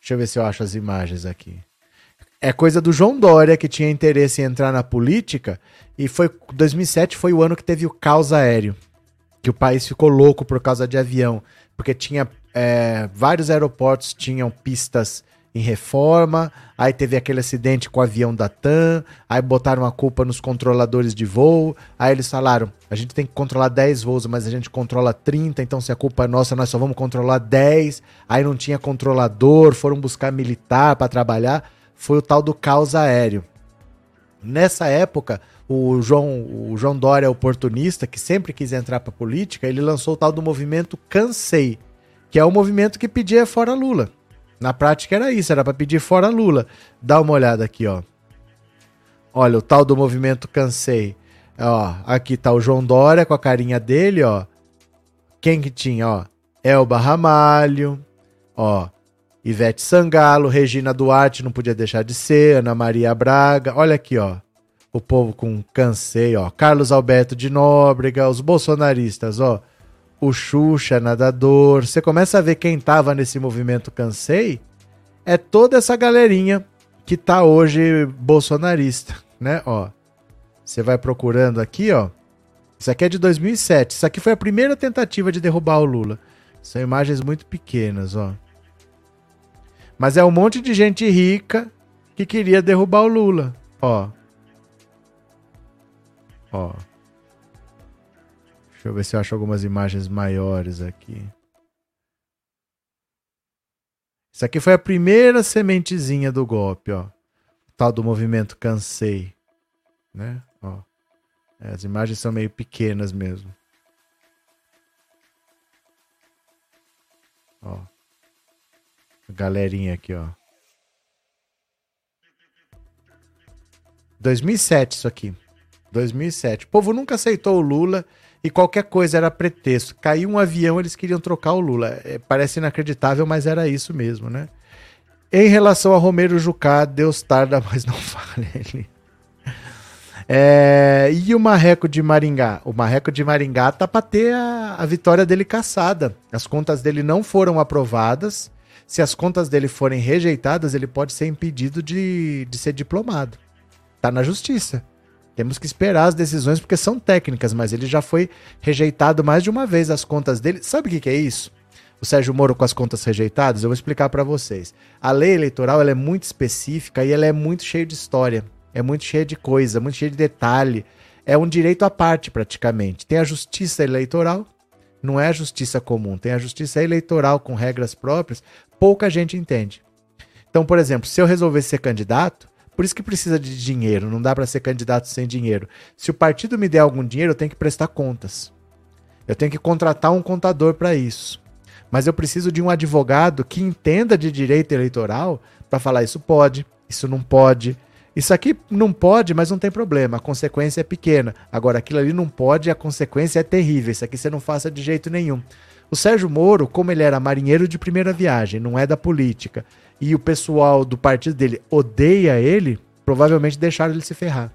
Deixa eu ver se eu acho as imagens aqui. É coisa do João Dória, que tinha interesse em entrar na política, e foi 2007 foi o ano que teve o caos aéreo. Que o país ficou louco por causa de avião. Porque tinha é, vários aeroportos tinham pistas em reforma, aí teve aquele acidente com o avião da TAM, aí botaram a culpa nos controladores de voo, aí eles falaram, a gente tem que controlar 10 voos, mas a gente controla 30, então se a culpa é nossa, nós só vamos controlar 10, aí não tinha controlador, foram buscar militar para trabalhar, foi o tal do caos aéreo. Nessa época, o João, o João Dória, oportunista, que sempre quis entrar para política, ele lançou o tal do movimento Cansei, que é o movimento que pedia fora Lula. Na prática era isso, era para pedir fora Lula. Dá uma olhada aqui, ó. Olha, o tal do movimento Cansei. Ó, aqui tá o João Dória com a carinha dele, ó. Quem que tinha, ó? Elba Ramalho, ó. Ivete Sangalo, Regina Duarte não podia deixar de ser, Ana Maria Braga. Olha aqui, ó. O povo com cansei, ó. Carlos Alberto de Nóbrega, os bolsonaristas, ó o Xuxa nadador. Você começa a ver quem tava nesse movimento Cansei. É toda essa galerinha que tá hoje bolsonarista, né? Ó, você vai procurando aqui, ó. Isso aqui é de 2007. Isso aqui foi a primeira tentativa de derrubar o Lula. São imagens muito pequenas, ó. Mas é um monte de gente rica que queria derrubar o Lula, ó. Ó. Deixa eu ver se eu acho algumas imagens maiores aqui. Isso aqui foi a primeira sementezinha do golpe, ó. O tal do movimento Cansei, né? Ó. É, as imagens são meio pequenas mesmo. Ó. A galerinha aqui, ó. 2007 isso aqui. 2007. O povo nunca aceitou o Lula e qualquer coisa era pretexto. Caiu um avião, eles queriam trocar o Lula. É, parece inacreditável, mas era isso mesmo, né? Em relação a Romero Jucá, Deus tarda, [LAUGHS] mas não fale. Ele... É, e o Marreco de Maringá? O Marreco de Maringá tá para ter a, a vitória dele caçada. As contas dele não foram aprovadas. Se as contas dele forem rejeitadas, ele pode ser impedido de, de ser diplomado. Tá na justiça. Temos que esperar as decisões porque são técnicas, mas ele já foi rejeitado mais de uma vez as contas dele. Sabe o que, que é isso? O Sérgio Moro com as contas rejeitadas, eu vou explicar para vocês. A lei eleitoral ela é muito específica e ela é muito cheia de história, é muito cheia de coisa, muito cheia de detalhe. É um direito à parte praticamente. Tem a justiça eleitoral, não é a justiça comum, tem a justiça eleitoral com regras próprias, pouca gente entende. Então, por exemplo, se eu resolver ser candidato, por isso que precisa de dinheiro, não dá para ser candidato sem dinheiro. Se o partido me der algum dinheiro, eu tenho que prestar contas. Eu tenho que contratar um contador para isso. Mas eu preciso de um advogado que entenda de direito eleitoral para falar isso pode, isso não pode. Isso aqui não pode, mas não tem problema, a consequência é pequena. Agora, aquilo ali não pode a consequência é terrível. Isso aqui você não faça de jeito nenhum. O Sérgio Moro, como ele era marinheiro de primeira viagem, não é da política, e o pessoal do partido dele odeia ele, provavelmente deixaram ele se ferrar.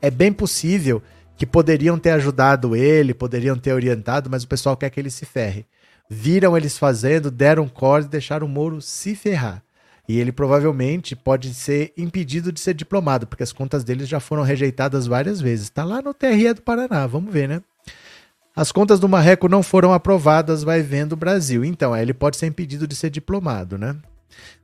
É bem possível que poderiam ter ajudado ele, poderiam ter orientado, mas o pessoal quer que ele se ferre. Viram eles fazendo, deram corda e deixaram o Moro se ferrar. E ele provavelmente pode ser impedido de ser diplomado, porque as contas dele já foram rejeitadas várias vezes. Está lá no TRE do Paraná, vamos ver, né? As contas do Marreco não foram aprovadas, vai vendo o Brasil. Então, ele pode ser impedido de ser diplomado, né?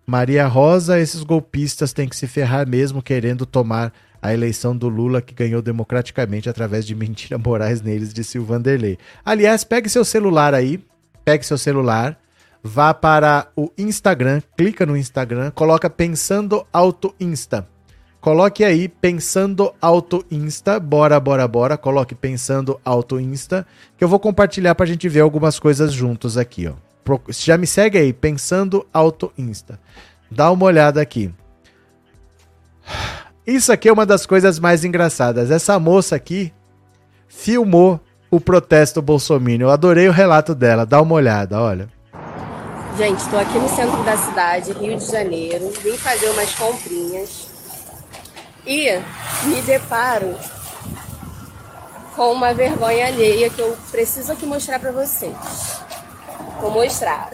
Maria Rosa, esses golpistas têm que se ferrar mesmo querendo tomar a eleição do Lula que ganhou democraticamente através de mentira morais neles, disse o Vanderlei. Aliás, pegue seu celular aí, pegue seu celular, vá para o Instagram, clica no Instagram, coloca Pensando Auto Insta. Coloque aí Pensando Auto Insta, bora, bora, bora, coloque Pensando Auto Insta, que eu vou compartilhar para a gente ver algumas coisas juntos aqui, ó já me segue aí, Pensando Auto Insta. Dá uma olhada aqui. Isso aqui é uma das coisas mais engraçadas. Essa moça aqui filmou o protesto bolsominion. Eu adorei o relato dela. Dá uma olhada, olha. Gente, estou aqui no centro da cidade, Rio de Janeiro. Vim fazer umas comprinhas. E me deparo com uma vergonha alheia que eu preciso aqui mostrar para vocês. Vou mostrar.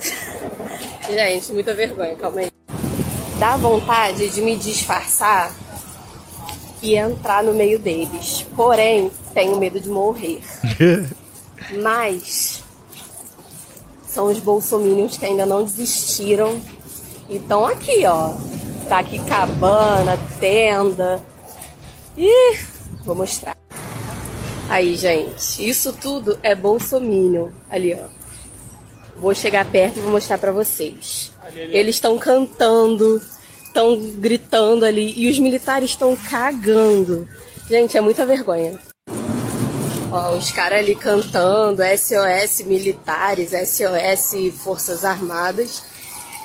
[LAUGHS] Gente, muita vergonha, calma aí. Dá vontade de me disfarçar e entrar no meio deles. Porém, tenho medo de morrer. [LAUGHS] Mas são os bolsominions que ainda não desistiram e estão aqui, ó. Tá aqui cabana, tenda. Ih, vou mostrar. Aí, gente, isso tudo é bolsominion. Ali, ó. Vou chegar perto e vou mostrar para vocês. Eles estão cantando, estão gritando ali e os militares estão cagando. Gente, é muita vergonha. Ó, os caras ali cantando, SOS militares, SOS Forças Armadas.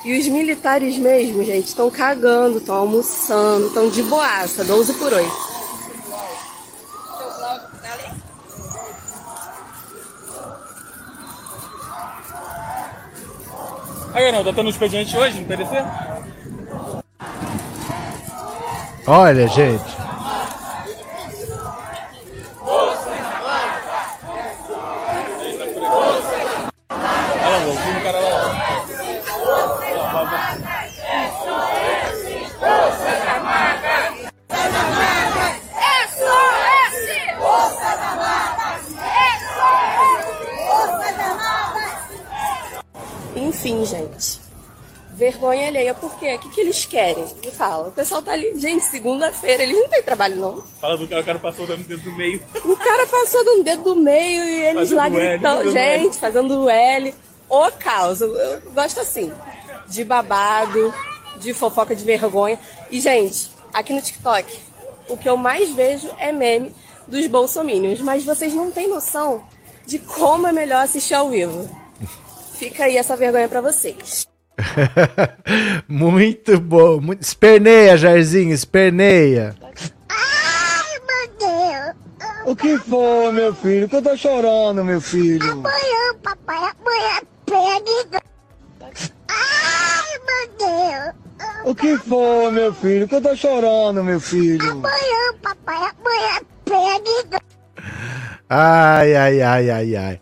E os militares mesmo, gente, estão cagando, estão almoçando, estão de boaça, 12 por 8. Aí, não, tá tendo um expediente hoje no PDC? Olha, gente. Olha lá, o cara lá. fim, gente. Alheia, por quê? O que, que eles querem? Me fala. O pessoal tá ali, gente, segunda-feira, eles não têm trabalho, não. Fala do cara, o cara passou dando dedo no meio. O cara passou dando dedo do meio e eles Fazendo lá L, gritando, fazendo gente, L. fazendo o L. Ô caos, eu, gosto assim, de babado, de fofoca de vergonha. E, gente, aqui no TikTok, o que eu mais vejo é meme dos bolsominions, mas vocês não têm noção de como é melhor assistir ao vivo. Fica aí essa vergonha pra vocês. [LAUGHS] Muito bom. Muito... Esperneia, Jairzinho, esperneia. O que foi, meu filho? Que eu tô chorando, meu filho. Amanhã, papai, amanhã pega. Ai, meu Deus. O que foi, meu filho? Que eu tô chorando, meu filho. Amanhã, papai, amanhã pega. Ai, ai, ai, ai, ai.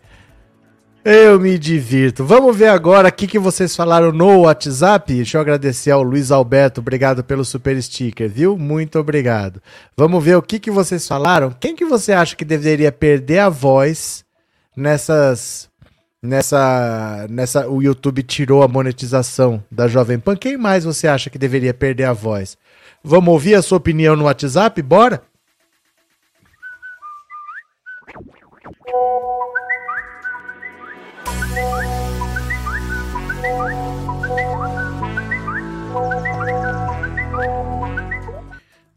Eu me divirto. Vamos ver agora o que, vocês falaram no WhatsApp. Deixa eu agradecer ao Luiz Alberto. Obrigado pelo super sticker, viu? Muito obrigado. Vamos ver o que, que vocês falaram. Quem que você acha que deveria perder a voz nessas. Nessa. Nessa. O YouTube tirou a monetização da Jovem Pan. Quem mais você acha que deveria perder a voz? Vamos ouvir a sua opinião no WhatsApp? Bora?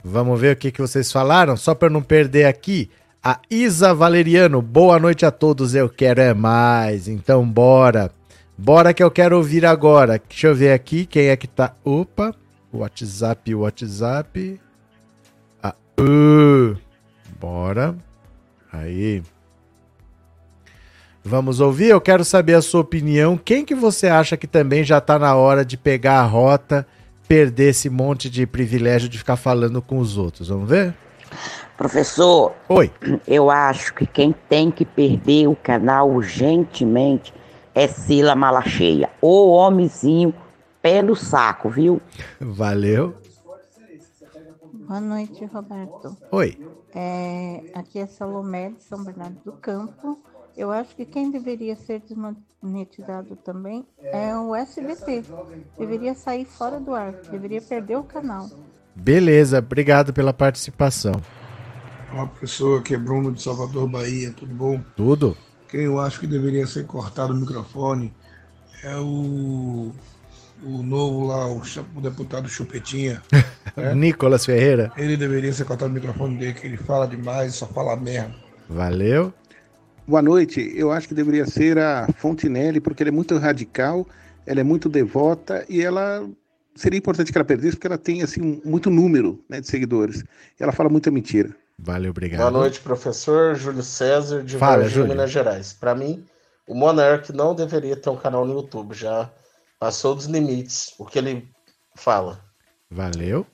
Vamos ver o que, que vocês falaram, só para não perder aqui. A Isa Valeriano, boa noite a todos, eu quero é mais. Então bora. Bora que eu quero ouvir agora. Deixa eu ver aqui quem é que tá. Opa, WhatsApp, WhatsApp. Ah, uh, bora. Aí. Vamos ouvir? Eu quero saber a sua opinião. Quem que você acha que também já tá na hora de pegar a rota, perder esse monte de privilégio de ficar falando com os outros? Vamos ver? Professor, Oi. eu acho que quem tem que perder o canal urgentemente é Sila Malacheia. O homenzinho pé no saco, viu? Valeu. Boa noite, Roberto. Oi. É, aqui é Salomé de São Bernardo do Campo. Eu acho que quem deveria ser desmonetizado também é o SBT. Deveria sair fora do ar, deveria perder o canal. Beleza, obrigado pela participação. Olá, professor, aqui é Bruno de Salvador, Bahia, tudo bom? Tudo? Quem eu acho que deveria ser cortado o microfone é o, o novo lá, o, o deputado Chupetinha. É? [LAUGHS] Nicolas Ferreira. Ele deveria ser cortado o microfone dele, que ele fala demais, só fala merda. Valeu. Boa noite. Eu acho que deveria ser a Fontinelli, porque ela é muito radical, ela é muito devota e ela seria importante que ela perdesse, porque ela tem assim muito número né, de seguidores. E ela fala muita mentira. Valeu, obrigado. Boa noite, professor Júlio César, de Fala, Varginha, Júlio. Minas Gerais. Para mim, o Monark não deveria ter um canal no YouTube, já passou dos limites o que ele fala. Valeu.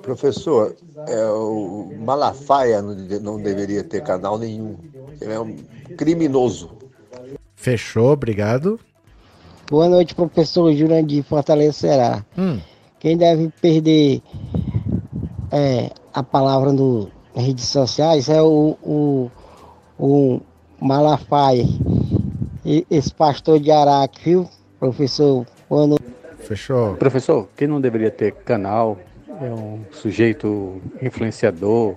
Professor, é, o Malafaia não, não deveria ter canal nenhum. Ele é um criminoso. Fechou, obrigado. Boa noite, professor Jurandir Fortaleza Ceará. Hum. Quem deve perder é, a palavra no, nas redes sociais é o, o, o Malafaia, esse pastor de Araque, viu, professor? Boa noite. Fechou. Professor, quem não deveria ter canal é um sujeito influenciador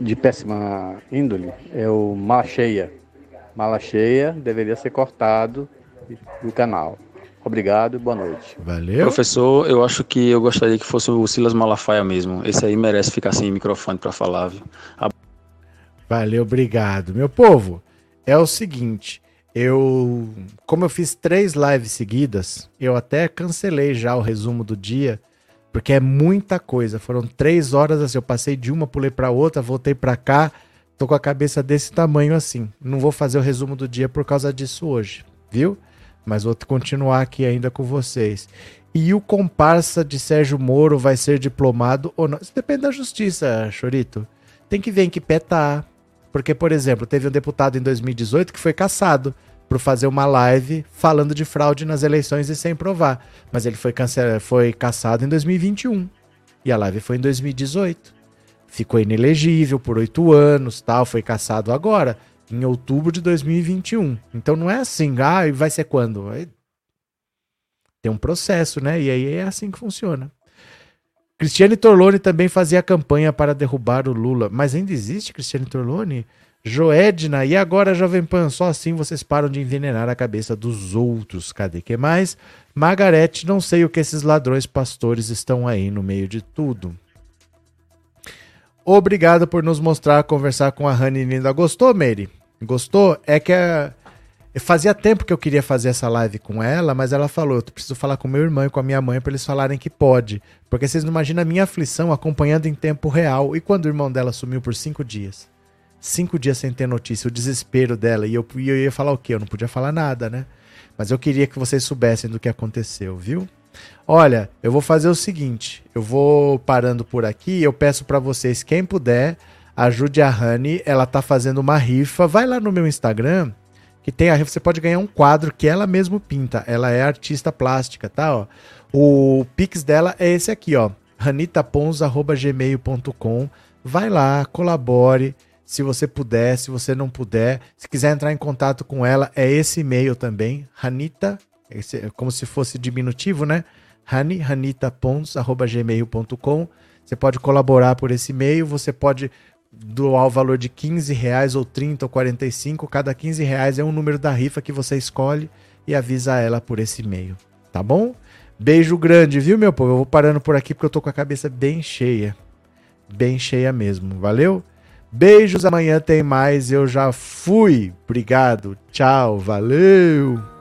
de, péssima índole, é o Malacheia. Malacheia deveria ser cortado do canal. Obrigado e boa noite. Valeu. Professor, eu acho que eu gostaria que fosse o Silas Malafaia mesmo. Esse aí merece ficar sem microfone para falar, viu? A- Valeu, obrigado. Meu povo, é o seguinte, eu, como eu fiz três lives seguidas, eu até cancelei já o resumo do dia, porque é muita coisa. Foram três horas assim, eu passei de uma, pulei pra outra, voltei pra cá, tô com a cabeça desse tamanho assim. Não vou fazer o resumo do dia por causa disso hoje, viu? Mas vou continuar aqui ainda com vocês. E o comparsa de Sérgio Moro vai ser diplomado ou não? Isso depende da justiça, Chorito. Tem que ver em que pé tá. Porque, por exemplo, teve um deputado em 2018 que foi caçado por fazer uma live falando de fraude nas eleições e sem provar. Mas ele foi, foi caçado em 2021. E a live foi em 2018. Ficou inelegível por oito anos, tal, foi caçado agora, em outubro de 2021. Então não é assim, ah, e vai ser quando? Aí Tem um processo, né? E aí é assim que funciona. Cristiane Torlone também fazia campanha para derrubar o Lula. Mas ainda existe Cristiane Torlone? Joedna, e agora, Jovem Pan? Só assim vocês param de envenenar a cabeça dos outros. Cadê que mais? Margarete, não sei o que esses ladrões pastores estão aí no meio de tudo. Obrigado por nos mostrar, conversar com a Rani Linda. Gostou, Mary? Gostou? É que a... fazia tempo que eu queria fazer essa live com ela, mas ela falou: eu preciso falar com meu irmão e com a minha mãe para eles falarem que pode. Porque vocês não imaginam a minha aflição acompanhando em tempo real. E quando o irmão dela sumiu por cinco dias? Cinco dias sem ter notícia, o desespero dela. E eu, e eu ia falar o quê? Eu não podia falar nada, né? Mas eu queria que vocês soubessem do que aconteceu, viu? Olha, eu vou fazer o seguinte, eu vou parando por aqui, eu peço para vocês quem puder, ajude a Rani, ela tá fazendo uma rifa, vai lá no meu Instagram, que tem a rifa, você pode ganhar um quadro que ela mesmo pinta, ela é artista plástica, tá, ó. O pix dela é esse aqui, ó, ranitapons@gmail.com. Vai lá, colabore, se você puder, se você não puder, se quiser entrar em contato com ela, é esse e-mail também, Ranita, esse, como se fosse diminutivo, né? Hani, hanitapons.gmail.com. Você pode colaborar por esse e-mail, você pode doar o valor de 15 reais ou 30 ou 45. Cada 15 reais é um número da rifa que você escolhe e avisa ela por esse e-mail, tá bom? Beijo grande, viu, meu povo? Eu vou parando por aqui porque eu tô com a cabeça bem cheia. Bem cheia mesmo. Valeu? Beijos, amanhã tem mais. Eu já fui. Obrigado. Tchau. Valeu.